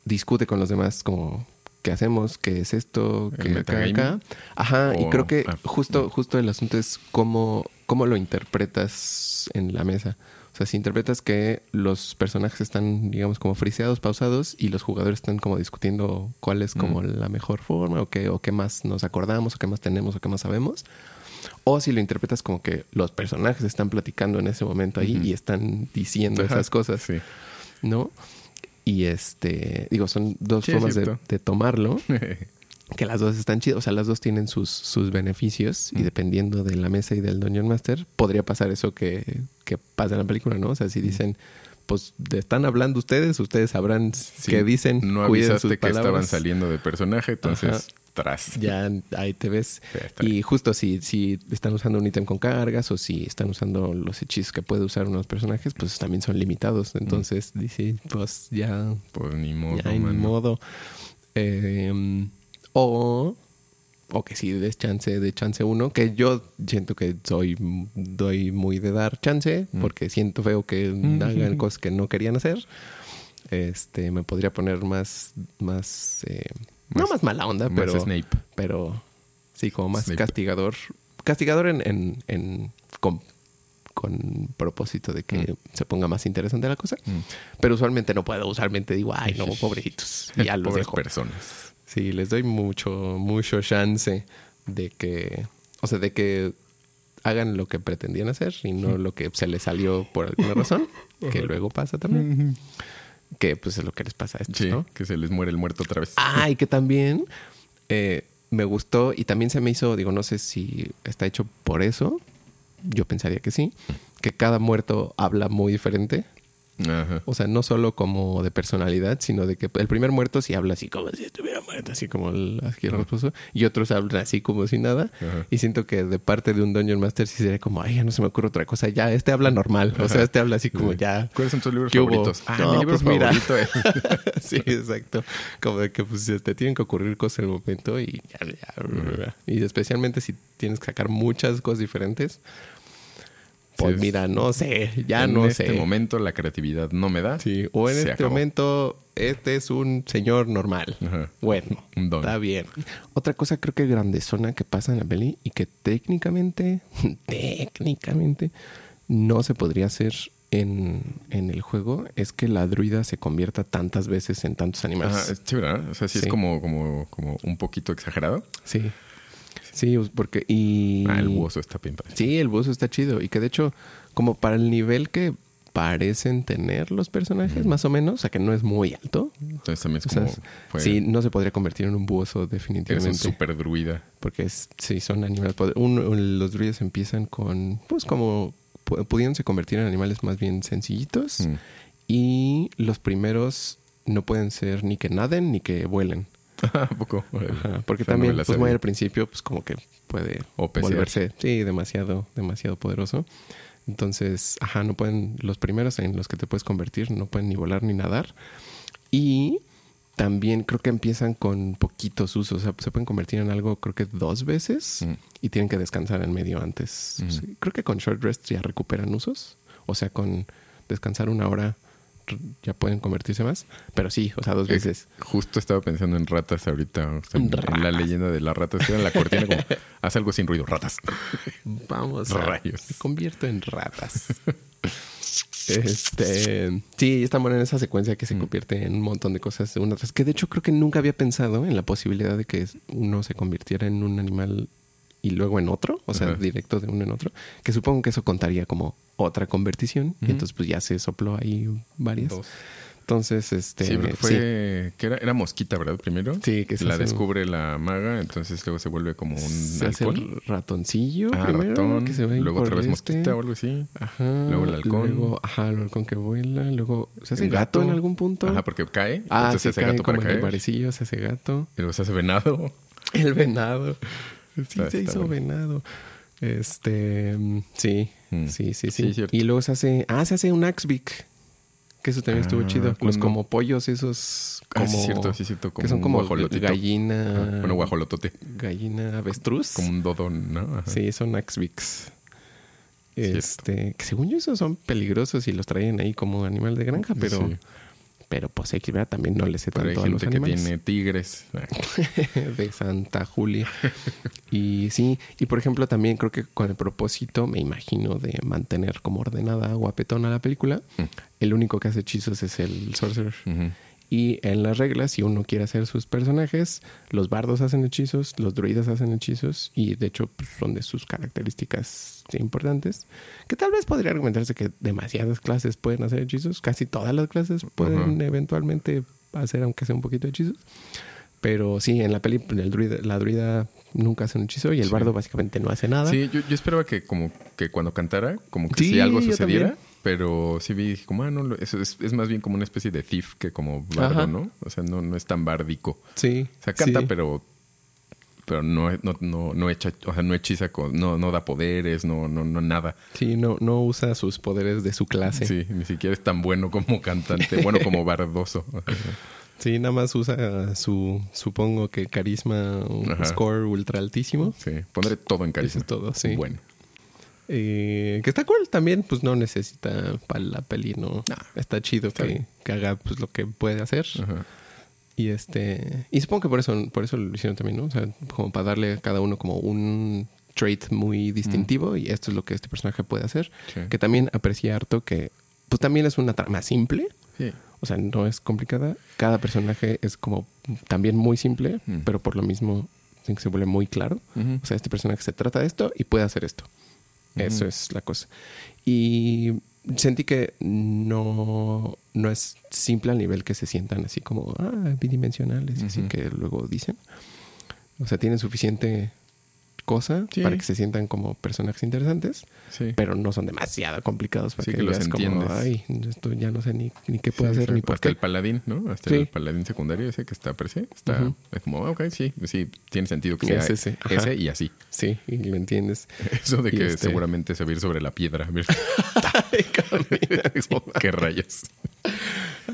discute con los demás como ¿qué hacemos? ¿Qué es esto? ¿Qué acá, acá? Ajá, y creo que ah, justo, justo el asunto es cómo, cómo lo interpretas en la mesa. O sea, si interpretas que los personajes están, digamos, como friseados, pausados, y los jugadores están como discutiendo cuál es como Mm. la mejor forma, o qué, o qué más nos acordamos, o qué más tenemos, o qué más sabemos. O si lo interpretas como que los personajes están platicando en ese momento ahí y están diciendo Ajá, esas cosas, Sí. ¿no? Y este, digo, son dos Sí, formas de, tomarlo, (laughs) que las dos están chidas, o sea, las dos tienen sus, sus beneficios y Mm. dependiendo de la mesa y del Dungeon Master, podría pasar eso que, que pasa en la película, ¿no? O sea, si dicen, pues están hablando ustedes, ustedes sabrán Sí, qué dicen, No avisaste sus que estaban saliendo de personaje, entonces Ajá. Tras. Ya ahí te ves. Sí, Y justo si, si están usando un ítem con cargas o si están usando los hechizos que puede usar unos personajes, pues también son limitados. Entonces, dice, pues ya, Pues ni modo, ya mano. modo. Eh, o, o que si des chance de chance uno, que yo siento que soy, doy muy de dar chance, Mm. porque siento feo que Mm. hagan cosas que no querían hacer. Este, me podría poner más, más, eh, no Más- mala onda, Más pero Snape. pero sí, como más Snape. castigador. Castigador en, en, en- con, con propósito de que Mm. se ponga más interesante la cosa. Mm. Pero usualmente no puedo, usualmente digo, ay no, (laughs) pobrecitos. Y ya los Pobres dejo. personas. Sí, les doy mucho, mucho chance de que, o sea, de que hagan lo que pretendían hacer y no lo que se les salió por alguna razón, (laughs) que luego pasa también. Que pues es lo que les pasa a estos, Sí, ¿no? que se les muere el muerto otra vez. Ah, y que también (laughs) eh, me gustó y también se me hizo, digo, no sé si está hecho por eso, yo pensaría que sí, que cada muerto habla muy diferente. Ajá. O sea, no solo como de personalidad, sino de que el primer muerto sí habla así como si estuviera muerto, así como el esposo, y otros hablan así como si nada. Ajá. Y siento que de parte de un Dungeon Master sí sería como, ay, ya no se me ocurre otra cosa, ya, este habla normal. O sea, este habla así como Sí. ya. ¿Cuáles son tus libros favoritos? Ah, No, mi libro pues mira. es... (laughs) sí, exacto. Como de que pues te tienen que ocurrir cosas en el momento y ya, ya, y especialmente si tienes que sacar muchas cosas diferentes. Pues es- mira, no sé, ya en no este sé. momento la creatividad no me da. Sí, o en este acabó. momento este es un señor normal. Ajá. Bueno, (laughs) Un don. está bien. Otra cosa creo que grandezona que pasa en la peli y que técnicamente, (laughs) técnicamente no se podría hacer en, en el juego es que la druida se convierta tantas veces en tantos animales. Ajá, es chévere, ¿verdad? O sea, sí, Sí. es como, como, como un poquito exagerado. Sí. Sí, porque y Ah, el hueso está bien padre. Sí, el buzo está chido y que de hecho como para el nivel que parecen tener los personajes, más o menos, o sea que no es muy alto. Entonces también es O sea, como... fue- sí, no se podría convertir en un buzo definitivamente. un super druida. Porque es, sí, son animales. los druidas empiezan con, pues como pu- pudiéndose convertir en animales más bien sencillos. Mm. Y los primeros no pueden ser ni que naden ni que vuelen. ¿A (laughs) poco? Ajá, porque también, pues muy al principio, pues como que puede volverse, sí, demasiado, demasiado poderoso. Entonces, ajá, no pueden, los primeros en los que te puedes convertir, no pueden ni volar ni nadar. Y también creo que empiezan con poquitos usos, o sea, se pueden convertir en algo creo que dos veces Mm. y tienen que descansar en medio antes. Mm. Sí, creo que con short rest ya recuperan usos, o sea, con descansar una hora ya pueden convertirse más, pero sí, o sea, dos Eh, veces. Justo estaba pensando en ratas ahorita. o sea, en, en la Ratas. leyenda de las ratas. En la cortina como, (laughs) haz algo sin ruido, ratas. Vamos a Rayos. Me convierto en ratas. (laughs) este, sí, está buena en esa secuencia que se Mm. convierte en un montón de cosas de una tras que de hecho creo que nunca había pensado en la posibilidad de que uno se convirtiera en un animal y luego en otro, o sea, Ajá. directo de uno en otro, que supongo que eso contaría como otra conversión y entonces pues ya se sopló ahí varias. Dos. Entonces, este, Sí, porque sí. fue. Que era, era mosquita, ¿verdad? Primero. Sí, que se la hace- descubre la maga, entonces luego se vuelve como un se hace el ratoncillo Ah, primero, ratón. que se luego otra vez este. mosquita o algo así. Ajá. Luego el halcón. Luego, ajá, el halcón que vuela. Luego se hace El gato, gato. en algún punto. Ajá, porque cae. ah, entonces se hace cae gato como para el caer. barecillo, se hace gato. Y luego se hace venado. El venado. Sí, se hizo bueno. venado. Este, mm, sí, Mm. sí, sí, Sí, y luego se hace, ah, se hace un Axbic. Que eso también estuvo Ah, chido. Los ¿cuándo? como pollos esos, Ah, como, sí, cierto, sí, cierto. Como que son como gallina, Bueno, guajolotote. gallina avestruz. Como un dodón, ¿no? Ajá. Sí, son Axbics. Cierto. Este, que según yo esos son peligrosos y los traen ahí como animal de granja, pero, Sí. Pero pues ver, también no le sé Pero hay tanto a los gente que animales. tiene tigres. (laughs) de Santa Julia. y sí, y por ejemplo también creo que con el propósito, me imagino, de mantener como ordenada, guapetona la película, Mm. el único que hace hechizos es el sorcerer. Y en las reglas, si uno quiere hacer sus personajes, los bardos hacen hechizos, los druidas hacen hechizos, y de hecho pues, son de sus características importantes. Que tal vez podría argumentarse que demasiadas clases pueden hacer hechizos, casi todas las clases pueden eventualmente hacer, aunque sea un poquito de hechizos. Pero sí, en la peli, el druida, la druida nunca hace un hechizo y el Sí. bardo básicamente no hace nada. Sí, yo, yo esperaba que como que cuando cantara, como que Sí, si algo sucediera, pero sí vi, como, ah, no, eso es, es más bien como una especie de thief que como bardo, Ajá. ¿no? O sea, no, no es tan bárdico. Sí. O sea, canta, sí. pero pero no, no, no, no echa, o sea, no hechiza, con, no, no da poderes, no, no, no nada. Sí, no, no usa sus poderes de su clase. Sí, ni siquiera es tan bueno como cantante, bueno como (laughs) bardoso. Sí, nada más usa su, supongo que carisma, un Ajá. score ultra altísimo. sí, pondré todo en carisma. Eso es todo, sí. Bueno. Eh, que está cool también, pues no necesita para la peli, ¿no? Nah, está chido está que, bien. que haga pues lo que puede hacer. Ajá. Y este. Y supongo que por eso, por eso lo hicieron también, ¿no? O sea, como para darle a cada uno como un trait muy distintivo. Y esto es lo que este personaje puede hacer. Sí. Que también aprecia harto que. Pues también es una trama simple. Sí. O sea, no es complicada. Cada personaje es como también muy simple, Mm. pero por lo mismo se vuelve muy claro. O sea, este personaje se trata de esto y puede hacer esto. Eso es la cosa. Y sentí que no, no es simple al nivel que se sientan así como ah, bidimensionales, así que luego dicen. O sea, tienen suficiente cosa Sí. para que se sientan como personajes interesantes, Sí. pero no son demasiado complicados para Sí, que, que los como, ay, esto ya no sé ni, ni qué puedo hacer ni por Hasta qué. el paladín, ¿no? Hasta el paladín secundario ese que está aparece. Está es como, ah, ok, sí, sí, tiene sentido que Es sea ese, y así. Sí, y lo entiendes. (laughs) Eso de que este- seguramente se va a ir sobre la piedra. (laughs) Camina. (laughs) ¿Qué rayos?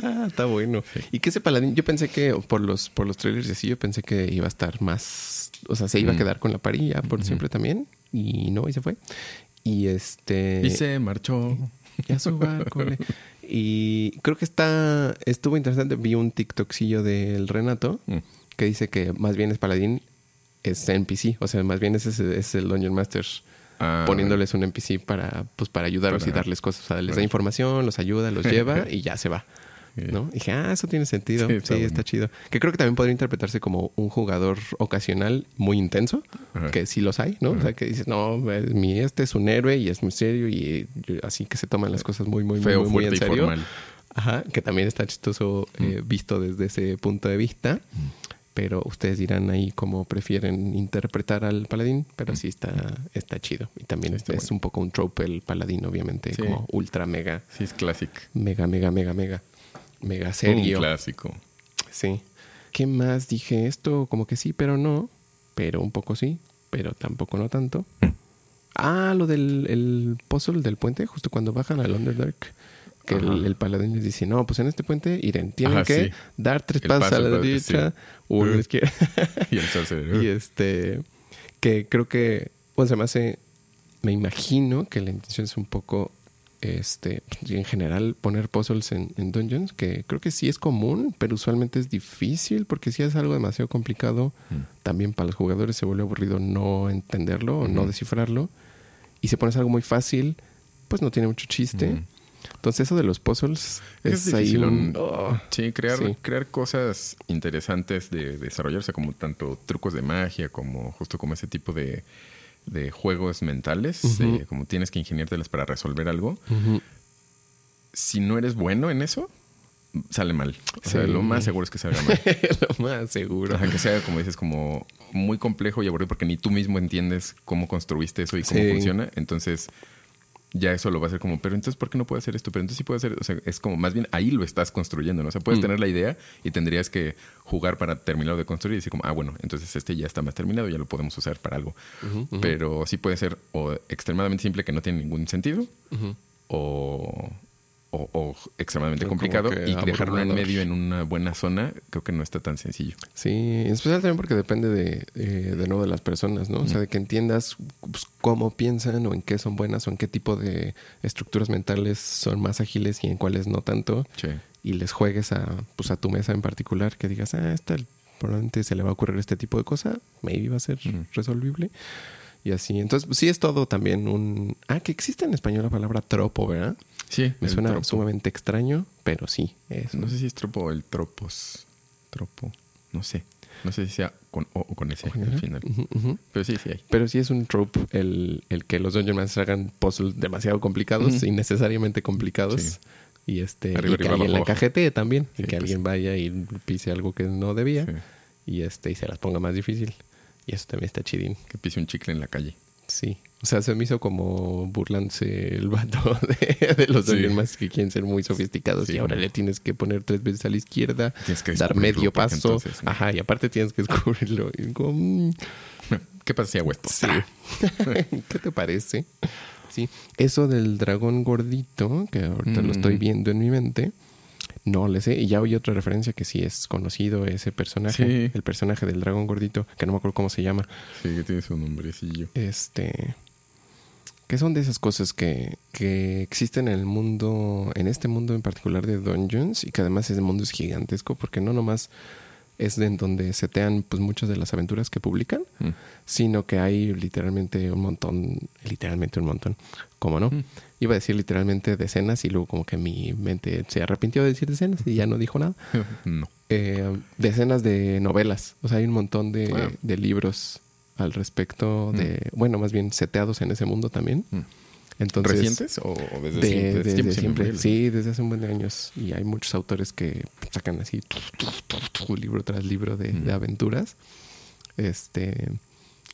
Ah, está bueno. Y que ese paladín, yo pensé que por los, por los trailers y así, yo pensé que iba a estar más, o sea, se iba a Mm. quedar con la parilla por siempre también. Y no, y se fue. Y este. Y se marchó. Ya su barco. Y creo que está, estuvo interesante. Vi un TikTokcillo del Renato Mm. que dice que más bien es paladín, es NPC. O sea, más bien es, ese- es el Dungeon Master Ah, poniéndoles un NPC para, pues, para ayudarlos y darles cosas. O sea, les da información, los ayuda, los (laughs) lleva y ya se va. ¿No? Y dije, ah, eso tiene sentido. Sí, Sí, está chido. Que creo que también podría interpretarse como un jugador ocasional muy intenso, Ajá. que sí los hay, ¿no? O sea, que dices, no, mi este es un héroe y es muy serio y así que se toman las cosas muy, muy, muy, Feo, muy, muy en serio. Ajá, que también está chistoso eh, visto desde ese punto de vista. Pero ustedes dirán ahí cómo prefieren interpretar al paladín, pero sí está, está chido. Y también está es bueno. un poco un trope el paladín, obviamente, Sí. como ultra mega, Sí, es clásico. mega, mega, mega, mega. mega serio. Un clásico. Sí. ¿Qué más dije? Esto como que sí, pero no. Pero un poco sí, pero tampoco no tanto. Ah, lo del el puzzle del puente, justo cuando bajan al Underdark. Que el, el paladín les dice, no, pues en este puente, Iren, tienen Ajá, que sí. dar tres pasos paso a la derecha, sí. uno a la Uh. izquierda. (laughs) Y el (laughs) y este, que creo que, bueno, se me hace, me imagino que la intención es un poco, este, en general poner puzzles en, en dungeons, que creo que sí es común, pero usualmente es difícil porque si es algo demasiado complicado, Mm. también para los jugadores se vuelve aburrido no entenderlo o no descifrarlo. Y si pones algo muy fácil, pues no tiene mucho chiste. Mm. Entonces eso de los puzzles Es es, ahí un... oh, Sí, crear, Sí. crear cosas interesantes de desarrollarse, como tanto trucos de magia, como justo como ese tipo de, de juegos mentales, eh, como tienes que ingeniártelas para resolver algo. Si no eres bueno en eso, sale mal. O sea, Sí. lo más seguro es que salga mal. (laughs) Lo más seguro. Ajá, que sea, como dices, como muy complejo y aburrido porque ni tú mismo entiendes cómo construiste eso y cómo Sí. funciona. Entonces, ya eso lo va a hacer como, pero entonces, ¿por qué no puedo hacer esto? Pero entonces sí puedo hacer, o sea, es como, más bien ahí lo estás construyendo, ¿no? O sea, puedes Mm. tener la idea y tendrías que jugar para terminarlo de construir y decir como, ah, bueno, entonces este ya está más terminado, ya lo podemos usar para algo. Pero sí puede ser o extremadamente simple que no tiene ningún sentido o, o, o extremadamente complicado y dejarlo en medio en una buena zona, creo que no está tan sencillo. Sí, en especial también porque depende de, eh, de nuevo de las personas, ¿no? O sea, de que entiendas pues, cómo piensan o en qué son buenas o en qué tipo de estructuras mentales son más ágiles y en cuáles no tanto. Sí. Y les juegues a, pues, a tu mesa en particular, que digas, ah, esta probablemente se le va a ocurrir este tipo de cosa, maybe va a ser Ujú. resolvible. Y así. Entonces, pues, sí es todo también un... Ah, que existe en español la palabra tropo, ¿verdad? Sí, Me suena tropo. sumamente extraño, pero sí, es. No sé si es tropo o el tropos. Tropo. No sé. No sé si sea con O o con S al final. Pero sí, sí hay. Pero sí es un trope el, el que los Dungeon Masters hagan puzzles demasiado complicados, innecesariamente complicados. Sí. Y este Arriba, y que arriba, alguien la abajo, encajete también. Sí, y que pues. alguien vaya y pise algo que no debía. Sí. Y este y se las ponga más difícil. Y eso también está chidín. Que pise un chicle en la calle. Sí. O sea, se me hizo como burlándose el vato (laughs) de, de los Sí. Masters que quieren ser muy sofisticados. Sí, y ahora le tienes que poner tres veces a la izquierda, que dar medio paso. entonces, ¿no? Ajá, y aparte tienes que descubrirlo. Y como, mm, ¿Qué pasa si hago esto? Sí. (laughs) ¿Qué te parece? Sí. Eso del dragón gordito, que ahorita lo estoy Mm. viendo en mi mente, no le sé. Y ya hay otra referencia que sí es conocido ese personaje. Sí. El personaje del dragón gordito, que no me acuerdo cómo se llama. Sí, que tiene su nombrecillo. Este. Que son de esas cosas que, que existen en el mundo, en este mundo en particular de Dungeons, y que además ese mundo es gigantesco, porque no nomás es en donde setean pues muchas de las aventuras que publican, Mm. sino que hay literalmente un montón, literalmente un montón, ¿cómo no? Mm. Iba a decir literalmente decenas y luego como que mi mente se arrepintió de decir decenas y ya no dijo nada. (laughs) no. Eh, decenas de novelas, o sea, hay un montón de, Wow. de libros al respecto de, bueno, más bien seteados en ese mundo también. Entonces, ¿Recientes o desde de- siempre? desde Siempre, siempre. siempre. Sí, desde hace un buen de años. Y hay muchos autores que sacan así libro tras libro de, Mm. de aventuras. Este.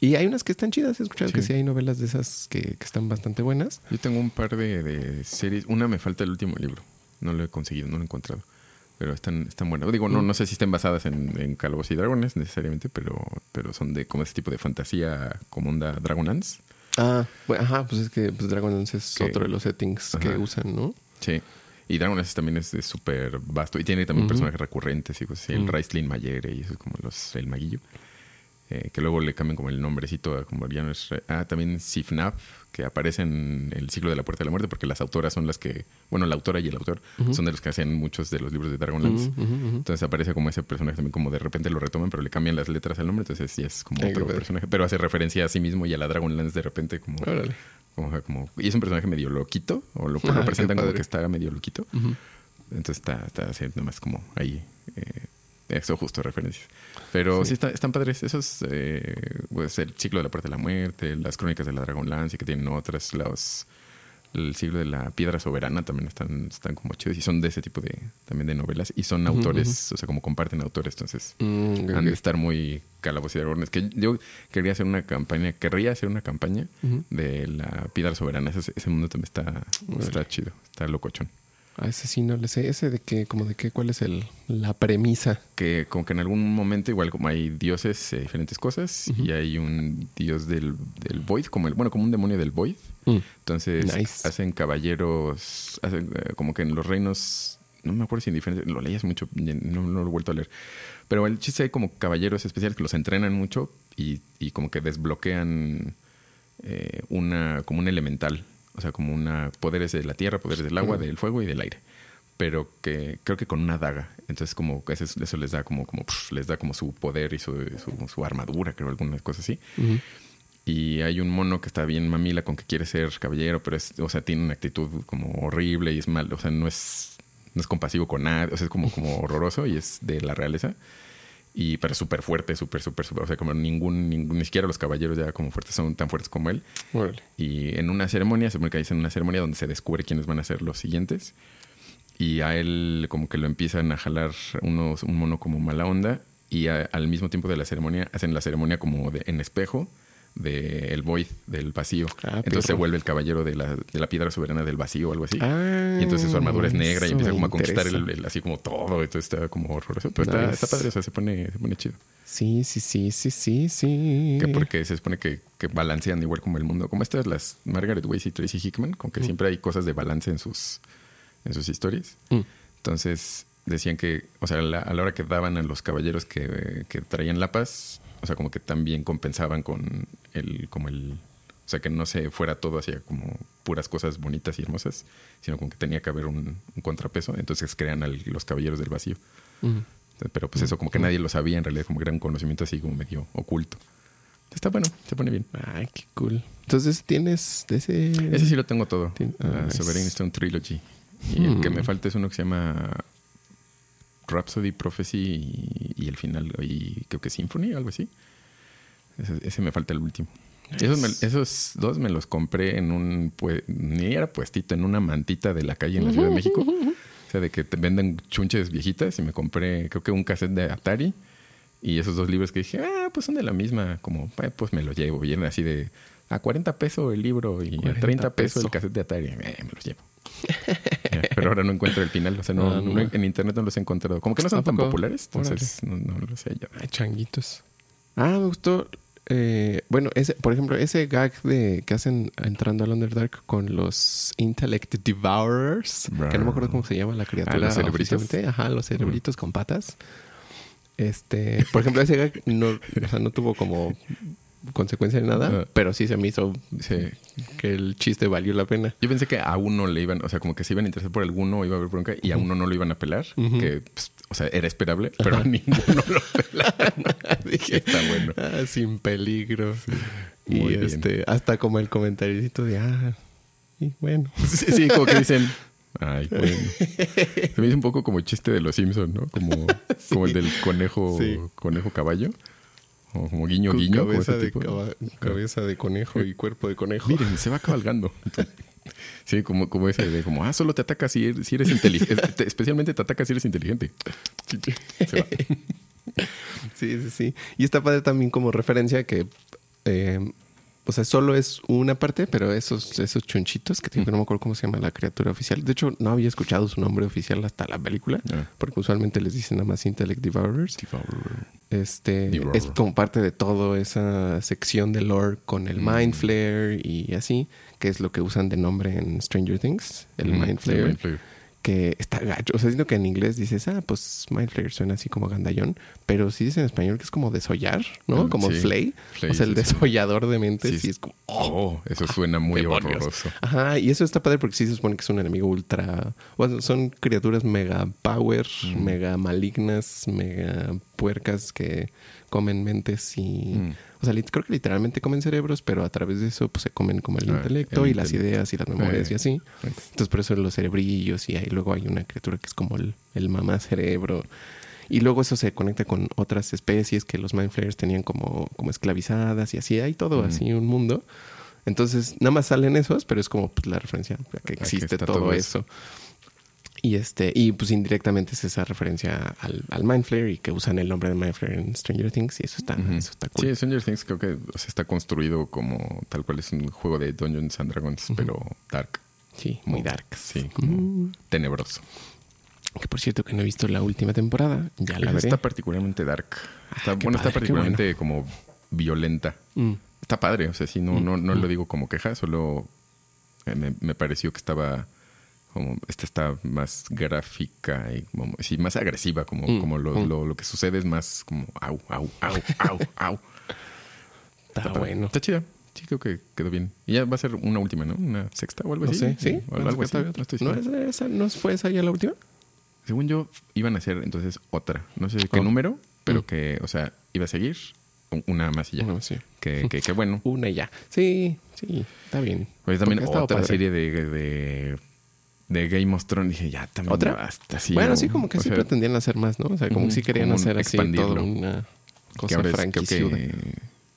Y hay unas que están chidas. He escuchado Sí. que sí hay novelas de esas que, que están bastante buenas. Yo tengo un par de, de series. Una me falta el último libro. No lo he conseguido, no lo he encontrado. Pero están, están buenas. Digo, no, Mm. no sé si estén basadas en, en Calabozos y Dragones necesariamente, pero, pero son de como ese tipo de fantasía como onda Dragonlance. Ah, bueno, ajá, pues es que pues Dragonlance es Que- otro de los settings que usan, ¿no? Sí. Y Dragonlance también es súper vasto. Y tiene también personajes recurrentes y cosas así. El Mm. Raistlin Mayere y eso es como los, el maguillo. Eh, que luego le cambian como el nombrecito, a como ya no es... Ah, también Sifnap, que aparece en el ciclo de la Puerta de la Muerte, porque las autoras son las que... Bueno, la autora y el autor son de los que hacen muchos de los libros de Dragonlance. Ujú. Entonces aparece como ese personaje también, como de repente lo retoman, pero le cambian las letras al nombre, entonces sí es como Ay, otro personaje. Pero hace referencia a sí mismo y a la Dragonlance de repente como... Órale. como, como- y es un personaje medio loquito, o lo, Ah, presentan como que está medio loquito. Entonces está, está así, nomás como ahí. eh, eso justo referencias. Pero sí, Sí. está- están padres. Esos, eh, pues el ciclo de la puerta de la muerte, las crónicas de la Dragonlance, que tienen otras, los, el siglo de la piedra soberana también están, están como chidos y son de ese tipo de, también de novelas. Y son autores, o sea, como comparten autores, entonces Mm, han de estar muy calabozos y dragones. Que yo quería hacer una campaña, querría hacer una campaña de la piedra soberana. Ese, ese mundo también está, está chido, está locochón. A ese sí no le sé. ¿Ese de qué? ¿Como de qué? ¿Cuál es el, la premisa? Que como que en algún momento, igual como hay dioses de diferentes cosas, y hay un dios del, del Void, como el, bueno, como un demonio del Void. Mm. Entonces Nice. hacen caballeros, hacen, eh, como que en los reinos, no me acuerdo si en diferentes, lo leías mucho, no, no lo he vuelto a leer. Pero el chiste hay como caballeros especiales que los entrenan mucho y, y como que desbloquean eh, una, como un elemental. O sea, como una poderes de la tierra, poderes del agua, del fuego y del aire. Pero que creo que con una daga. Entonces, como eso, eso les da como, como les da como su poder y su, su, su armadura, creo, algunas cosas así. Ujú. Y hay un mono que está bien mamila con que quiere ser caballero, pero es, o sea, tiene una actitud como horrible y es mal, o sea, no es, no es compasivo con nadie, o sea, es como, como horroroso y es de la realeza. Y pero súper fuerte, súper, súper, súper. O sea, como ningún, ningún, ni siquiera los caballeros ya como fuertes son tan fuertes como él. Órale. Y en una ceremonia, se supone que en una ceremonia donde se descubre quiénes van a ser los siguientes. Y a él como que lo empiezan a jalar unos, un mono como mala onda. Y a- al mismo tiempo de la ceremonia, hacen la ceremonia como de, en espejo del void, del vacío. Ah, entonces se vuelve el caballero de la, de la piedra soberana del vacío o algo así. Ah, y entonces su armadura es negra y empieza como a conquistar el, así como todo. Entonces está como horroroso. Pero está, Nice. está padre, o sea, se pone, se pone chido. Sí, sí, sí, sí, sí, sí. Que porque se supone que, que balancean igual como el mundo. Como estas, las Margaret Weiss y Tracy Hickman, como que siempre hay cosas de balance en sus, en sus historias. Mm. Entonces decían que, o sea, la- a la hora que daban a los caballeros que, que traían la paz, o sea, como que también compensaban con el, como el, o sea, que no se fuera todo hacia como puras cosas bonitas y hermosas, sino como que tenía que haber un, un contrapeso. Entonces crean al- los caballeros del vacío. Pero pues eso como que nadie lo sabía en realidad, como que era un conocimiento así como medio oculto. Está bueno, se pone bien. Ay, qué cool. Entonces tienes ese. Ese sí lo tengo todo. Ah, nice. Sovereign Stone Trilogy. Y el que me falta es uno que se llama Rhapsody, Prophecy y, y el final, y creo que Symphony, algo así. Ese, ese me falta el último. Nice. Esos, me- esos dos me los compré en un, pue- ni era puestito, en una mantita de la calle en la Ciudad de México. O sea, de que te venden chunches viejitas y me compré, creo que un cassette de Atari y esos dos libros que dije, ah, pues son de la misma, como, "Eh, pues me los llevo. Y eran así de a 40 pesos el libro y a 40 30 pesos el cassette de Atari. Eh, me los llevo. (laughs) Pero ahora no encuentro el final, o sea, no, Ah, no. no- en internet no los he encontrado. Como que no son ¿A tan populares, entonces no, no lo sé yo. Ay, changuitos. Ah, me gustó. eh, bueno, ese, por ejemplo, ese gag de que hacen entrando al Underdark con los Intellect Devourers, que no me acuerdo cómo se llama la criatura. Ah, los cerebritos. Ajá, los cerebritos con patas. Este, por ejemplo, ese gag no, o sea, no tuvo como consecuencia ni nada, pero sí se me hizo Sí. que el chiste valió la pena. Yo pensé que a uno le iban, o sea, como que se iban a interesar por alguno, iba a haber bronca, y a uno no lo iban a pelar, que, pues, o sea, era esperable, pero a ninguno lo pelaron. (laughs) Dije, está bueno. Ah, sin peligro. y Muy bien. este, hasta como el comentarito de ah, y bueno. (laughs) Sí, sí, como que dicen, ay, (laughs) bueno. Se me hizo un poco como chiste de los Simpsons, ¿no? Como, como el del conejo, Sí. conejo caballo. O como guiño, Con guiño. cabeza, ese de caba- cabeza de conejo y cuerpo de conejo. (laughs) Miren, se va cabalgando. Sí, como, como ese de como, ah, solo te ataca si eres, si eres inteligente. Especialmente te ataca si eres inteligente. Se va. (laughs) Sí, sí, sí. Y está padre también como referencia que, eh, o sea, solo es una parte, pero esos, esos chunchitos que, que no me acuerdo cómo se llama la criatura oficial. De hecho, no había escuchado su nombre oficial hasta la película, Ah. porque usualmente les dicen nada más Intellect Devourers. Este Devourer. es como parte de toda esa sección de lore con el Mm. Mind Flare y así, que es lo que usan de nombre en Stranger Things, el Mm, Mind Flare. Que está gacho. O sea, siento que en inglés dices, ah, pues Mind Flayer suena así como gandallón, pero si dices en español que es como desollar, ¿no? Mm, Como sí. flay. Flay, o sea, el sí, sí. desollador de mentes, Sí, sí, sí. es como, oh, Oh, eso suena muy demonios. horroroso. Ajá, y eso está padre porque sí se supone que es un enemigo ultra. Bueno, son criaturas mega power, Mm. mega malignas, mega puercas que comen mentes y. Mm. O sea, creo que literalmente comen cerebros, pero a través de eso pues se comen como el Ah, intelecto el y las ideas y las memorias Eh. y así. Entonces por eso los cerebrillos y ahí luego hay una criatura que es como el, el mamá cerebro. Y luego eso se conecta con otras especies que los Mind Flayers tenían como, como esclavizadas y así. Hay todo Mm. así un mundo. Entonces nada más salen esos, pero es como pues, la referencia que existe todo eso. Y este, y pues indirectamente es esa referencia al, al Mind Flayer y que usan el nombre de Mind Flayer en Stranger Things y eso está, eso está cool. Sí, Stranger Things creo que o sea, está construido como tal cual es un juego de Dungeons and Dragons, pero dark. Sí, muy dark. Sí, como tenebroso. Que por cierto que no he visto la última temporada. Ya la veré. Está particularmente dark. Está, Ah, qué bueno, está padre, particularmente como violenta. Mm. Está padre, o sea, sí, no, no, no lo digo como queja, solo eh, me, me pareció que estaba como, esta está más gráfica y como, sí, más agresiva, como, Mm, como lo, mm. lo, lo que sucede es más como au, au, au, (laughs) au, au. Está bueno. Está chida. Sí, creo que quedó bien. Y ya va a ser una última, ¿no? Una sexta o algo No así. sé, ¿sí? O algo, algo así. ¿No, No estoy ¿No, seguro. es esa- ¿No fue esa ya la última? Según yo, iban a hacer entonces otra. No sé qué Oh. número, pero Mm. que, o sea, iba a seguir una más y ya. Sí. Que, que, que bueno. (laughs) Una y ya. Sí, sí, está bien. Pues también otra padre. serie de, de, de Game of Thrones. Dije, ya también. ¿Otra? basta, sí, bueno, ¿no? sí, como que O sí sea, pretendían hacer más, ¿no? O sea, como que sí querían hacer así toda una que cosa ahora es, creo franquiciuda. que,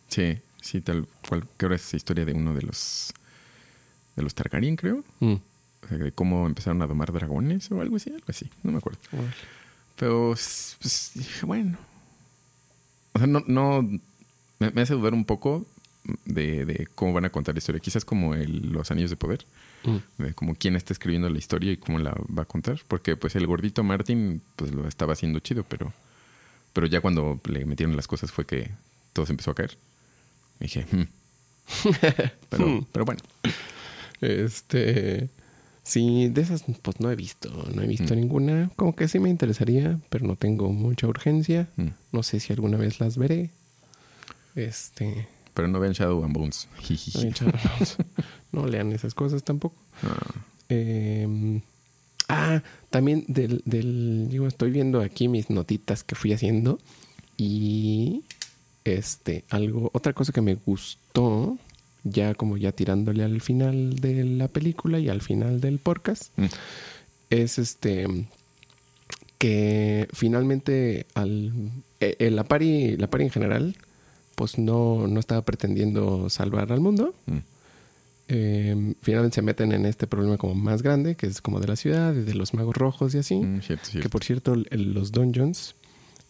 sí, sí, tal cual. Que ahora es historia de uno de los de los Targaryen, creo. Mm. O sea, de cómo empezaron a domar dragones o algo así, algo así. No me acuerdo. Pero pues, dije, bueno. O sea, no, no me, me hace dudar un poco de, de cómo van a contar la historia. Quizás como el- los anillos de poder. Mm. de como quién está escribiendo la historia y cómo la va a contar. Porque pues el gordito Martin pues lo estaba haciendo chido, pero, pero ya cuando le metieron las cosas fue que todo se empezó a caer. Y dije, "Hmm". (laughs) pero, Hmm. pero bueno. Este. Sí, de esas, pues no he visto. No he visto Mm. ninguna. Como que sí me interesaría, pero no tengo mucha urgencia. Mm. No sé si alguna vez las veré. Este. Pero no vean Shadow and Bones. (laughs) no, Jijiji. echa- no lean esas cosas tampoco. Ah, Eh, ah, también del, del. Digo, estoy viendo aquí mis notitas que fui haciendo. Y. Este, algo. Otra cosa que me gustó. Ya como ya tirándole al final de la película y al final del podcast. Mm. Es este. Que finalmente al. eh, eh, la pari. La pari en general. Pues no, no estaba pretendiendo salvar al mundo. mm. Eh, finalmente se meten en este problema como más grande, que es como de la ciudad, y de los magos rojos y así. Mm, cierto, cierto. Que por cierto, el- los dungeons.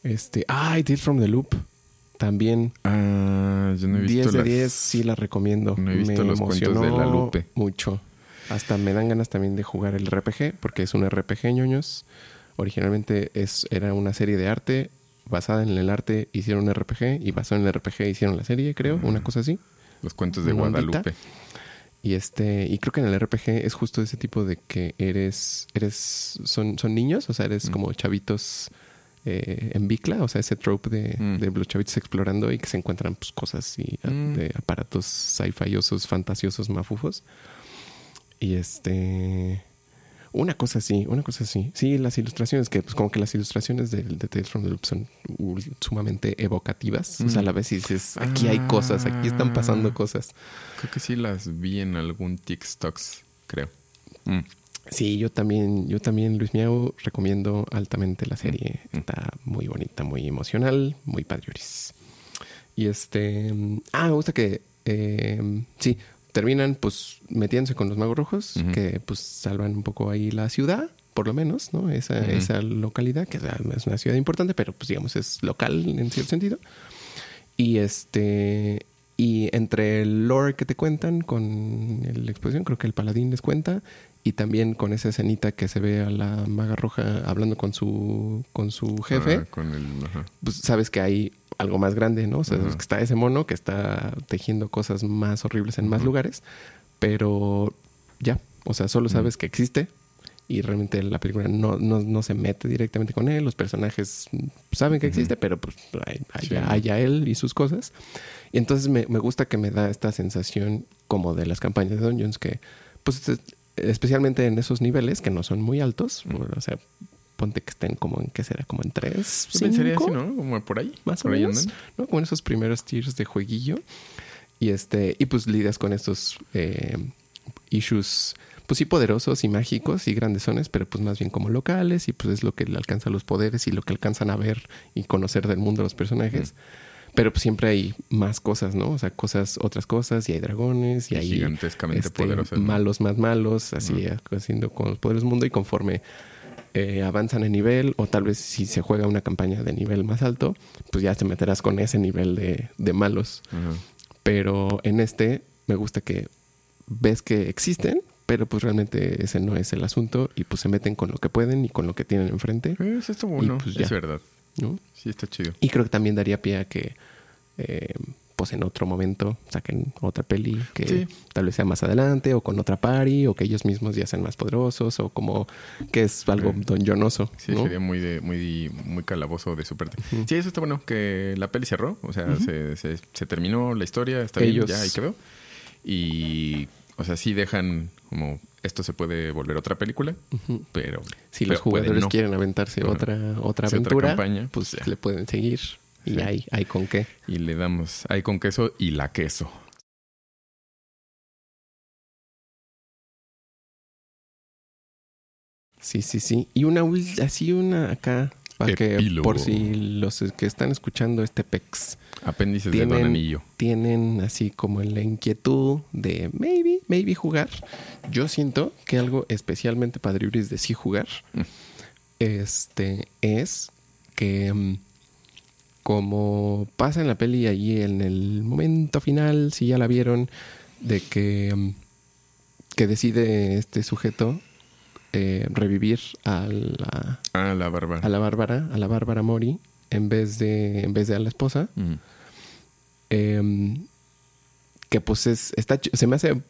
Este. Ah, y Tales from the Loop. También. Ah, yo no he visto 10 de las- 10, sí la recomiendo. No he visto Me los cuentos de emocionó la Lupe. Mucho. Hasta me dan ganas también de jugar el RPG, porque es un RPG ñoños. Originalmente es, era una serie de arte. Basada en el arte, hicieron un RPG. Y basado en el RPG, hicieron la serie, creo. Una cosa así. Los cuentos de ondita. Y este, y creo que en el RPG es justo ese tipo de que eres, eres, son, son niños, o sea, eres Mm. como chavitos eh, en bicla, o sea, ese trope de, Mm. de los chavitos explorando y que se encuentran pues, cosas y Mm. de aparatos sci-fiosos, fantasiosos, mafufos. Y este, una cosa así, una cosa así. Sí, las ilustraciones, que pues como que las ilustraciones de, de Tales from the Loop son sumamente evocativas. O sea, a la vez dices, aquí hay cosas, aquí están pasando Ah. cosas. Creo que sí las vi en algún TikToks, creo. Mm. Sí, yo también, yo también, Luis Miau, recomiendo altamente la serie. Mm. Está muy bonita, muy emocional, muy padrioris. Y este. Ah, me gusta que. eh, sí, terminan pues metiéndose con los magos rojos, que pues salvan un poco ahí la ciudad, por lo menos, ¿no? Esa, esa localidad, que es una ciudad importante, pero pues digamos es local en cierto sentido. Y este. Y entre el lore que te cuentan con la exposición, creo que el paladín les cuenta. Y también con esa escenita que se ve a la maga roja hablando con su, con su jefe, Ah, con el. Ajá. pues sabes que hay algo más grande, ¿no? O sea, Ajá. que está ese mono que está tejiendo cosas más horribles en más Ujú. lugares. Pero ya, o sea, solo sabes que existe. Y realmente la película no, no, no se mete directamente con él. Los personajes saben que existe, pero pues hay- Sí. allá, allá él y sus cosas. Y entonces me, me gusta que me da esta sensación como de las campañas de Dungeons que, pues, es- especialmente en esos niveles que no son muy altos, o sea, ponte que estén como en, ¿qué será? Como en tres, Yo pensaría así, ¿no? Como por ahí. más o por menos. ¿no? Como en esos primeros tiers de jueguillo. Y este, y pues lidias con estos eh, issues, pues sí, poderosos y mágicos y grandezones, pero pues más bien como locales, y pues es lo que le alcanza los poderes y lo que alcanzan a ver y conocer del mundo los personajes. Pero pues siempre hay más cosas, ¿no? O sea, cosas, otras cosas, y hay dragones, y, Y hay gigantescamente este, poderosas, ¿no? malos más malos, así haciendo con los poderes del mundo y conforme eh, avanzan en nivel o tal vez si se juega una campaña de nivel más alto, pues ya te meterás con ese nivel de, de malos. Pero en este me gusta que ves que existen, pero pues realmente ese no es el asunto y pues se meten con lo que pueden y con lo que tienen enfrente, Pues esto bueno, pues, ya. es verdad. ¿no? Sí, está chido. Y creo que también daría pie a que, eh, pues en otro momento saquen otra peli que Sí. tal vez sea más adelante o con otra pari o que ellos mismos ya sean más poderosos o como que es algo Sí. donjonoso, Sí, ¿no? sería muy de, muy, muy calabozo de su parte. Sí, eso está bueno, que la peli cerró, o sea, se, se, se terminó la historia, está Ellos- bien, ya ahí quedó. Y, o sea, sí dejan como, esto se puede volver otra película, pero... Si pero los jugadores no. quieren aventarse otra, otra otra aventura, campaña, pues ya. le pueden seguir y Sí. hay, hay con qué. Y le damos, ahí con queso y la queso. Sí, sí, sí. Y una así una acá, para que por si los que están escuchando este pex Apéndices de Don Tienen- Anillo. tienen así como la inquietud de maybe, maybe jugar. Yo siento que algo especialmente padriuris de sí jugar Mm. este es que mm, como pasa en la peli allí en el momento final, si ya la vieron, de que, mm, que decide este sujeto eh, revivir a la, Ah, la barba. a la Bárbara, a la Bárbara Mori, en vez de, en vez de a la esposa. Mm. Eh, que pues es, está, se me hace,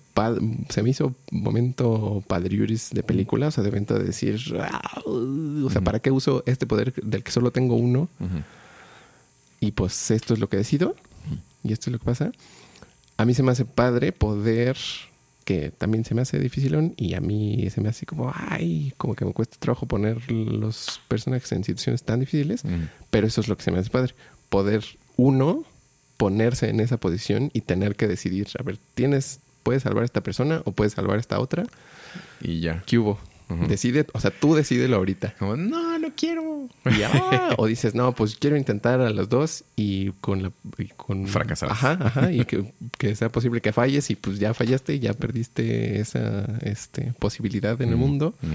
se me hizo momento padriuris de película, o sea, de venta de decir, "Ah, uh", o sea. ¿para qué uso este poder del que solo tengo uno? Y pues esto es lo que decido, y esto es lo que pasa. A mí se me hace padre poder, que también se me hace difícil, y a mí se me hace como, ay, como que me cuesta trabajo poner los personajes en situaciones tan difíciles. Mm. Pero eso es lo que se me hace padre. Poder, uno, ponerse en esa posición y tener que decidir, a ver, tienes, puedes salvar a esta persona o puedes salvar a esta otra. Y ya. ¿Qué hubo? Decide, o sea, tú decídelo ahorita. Como, no, no quiero. Ya, (laughs) o dices, no, pues quiero intentar a los dos y con la... Y con. Ajá, ajá, y que, que sea posible que falles y pues ya fallaste y ya perdiste esa este, posibilidad en el Mm, mundo. mm.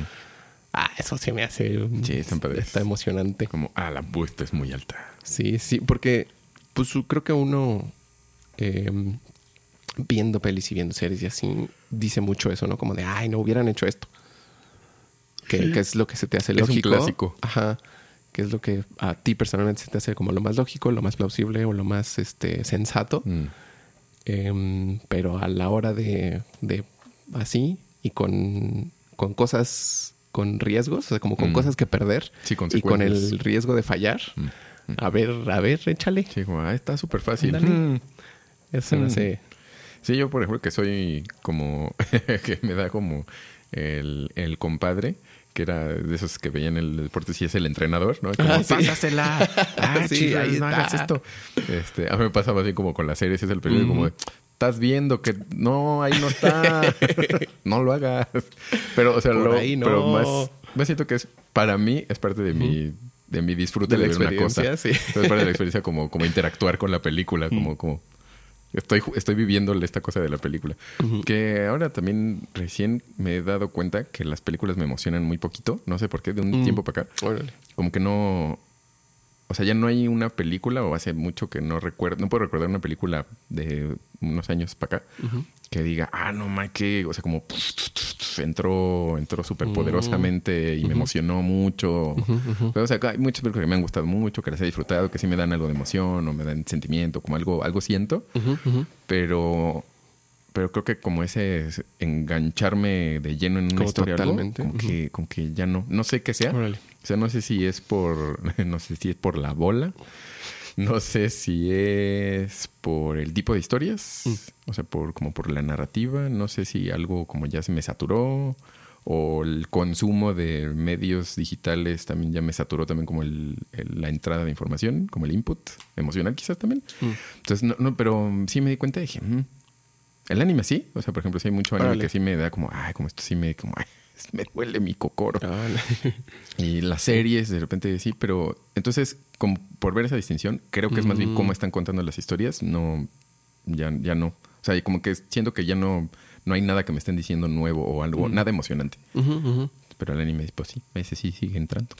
Ah, eso se me hace... Sí. Está emocionante. Como, ah, la apuesta es muy alta. Sí, sí, porque pues creo que uno eh, viendo pelis y viendo series y así dice mucho eso, ¿no? Como de, ay, no hubieran hecho esto. Que, es lo que se te hace Es un lógico. clásico. Ajá. Que es lo que a ti personalmente se te hace como lo más lógico, lo más plausible o lo más este, sensato. Mm. Em, pero a la hora de, de así y con, con cosas, con riesgos, o sea, como con Mm. cosas que perder Sí, y con el riesgo de fallar, Mm. a ver, a ver, échale. Sí, como, ah, está súper fácil. Eso Mm. hace. Sí, yo por ejemplo que soy como (laughs) que me da como el, el compadre que era de esos que veían el deporte si es el entrenador, ¿no? Como, Ah, sí. pásasela. (laughs) Ah, Sí, ahí no hagas esto. Este, a mí me pasaba así como con las series, es el periodo como de, estás viendo que no, ahí no está. (laughs) no lo hagas. Pero, o sea, Por lo, ahí no. pero más, más siento que es, para mí, es parte de mi, de mi disfrute De de, la ver una cosa. experiencia, sí. Es parte de la experiencia como, como interactuar con la película, como, como estoy, estoy viviéndole esta cosa de la película. Que ahora también recién me he dado cuenta que las películas me emocionan muy poquito. No sé por qué, de un Mm. tiempo para acá. Órale. Como que no. O sea, ya no hay una película, o hace mucho que no recuerdo, no puedo recordar una película de unos años para acá que diga, ah, no, ma, que, o sea, como entró, entró súper poderosamente y me emocionó mucho. Pero, o sea, hay muchas películas que me han gustado mucho, que las he disfrutado, que sí me dan algo de emoción o me dan sentimiento, como algo, algo siento, pero, pero creo que como ese es engancharme de lleno en una Como historia, algo, totalmente. como que, como que ya no, no sé qué sea. Órale. O sea, no sé si es por, (laughs) no sé si es por la bola, no sé si es por el tipo de historias, o sea, por como por la narrativa, no sé si algo como ya se me saturó o el consumo de medios digitales también ya me saturó también como el, el- la entrada de información, como el input emocional quizás también. Mm. Entonces, no, no, pero sí me di cuenta y dije, "Mm, el anime sí, o sea, por ejemplo, sí hay mucho anime Órale. que sí me da como, ay, como esto sí me, como, ay, me duele mi cocoro. Ah, (laughs) Y las series, de repente sí, pero entonces, como por ver esa distinción, creo que es más bien Mm. cómo están contando las historias, no, ya, ya no. O sea, como que siento que ya no, no hay nada que me estén diciendo nuevo o algo, nada emocionante. ujú, ujú. Pero el anime, pues sí, ese sí sigue entrando.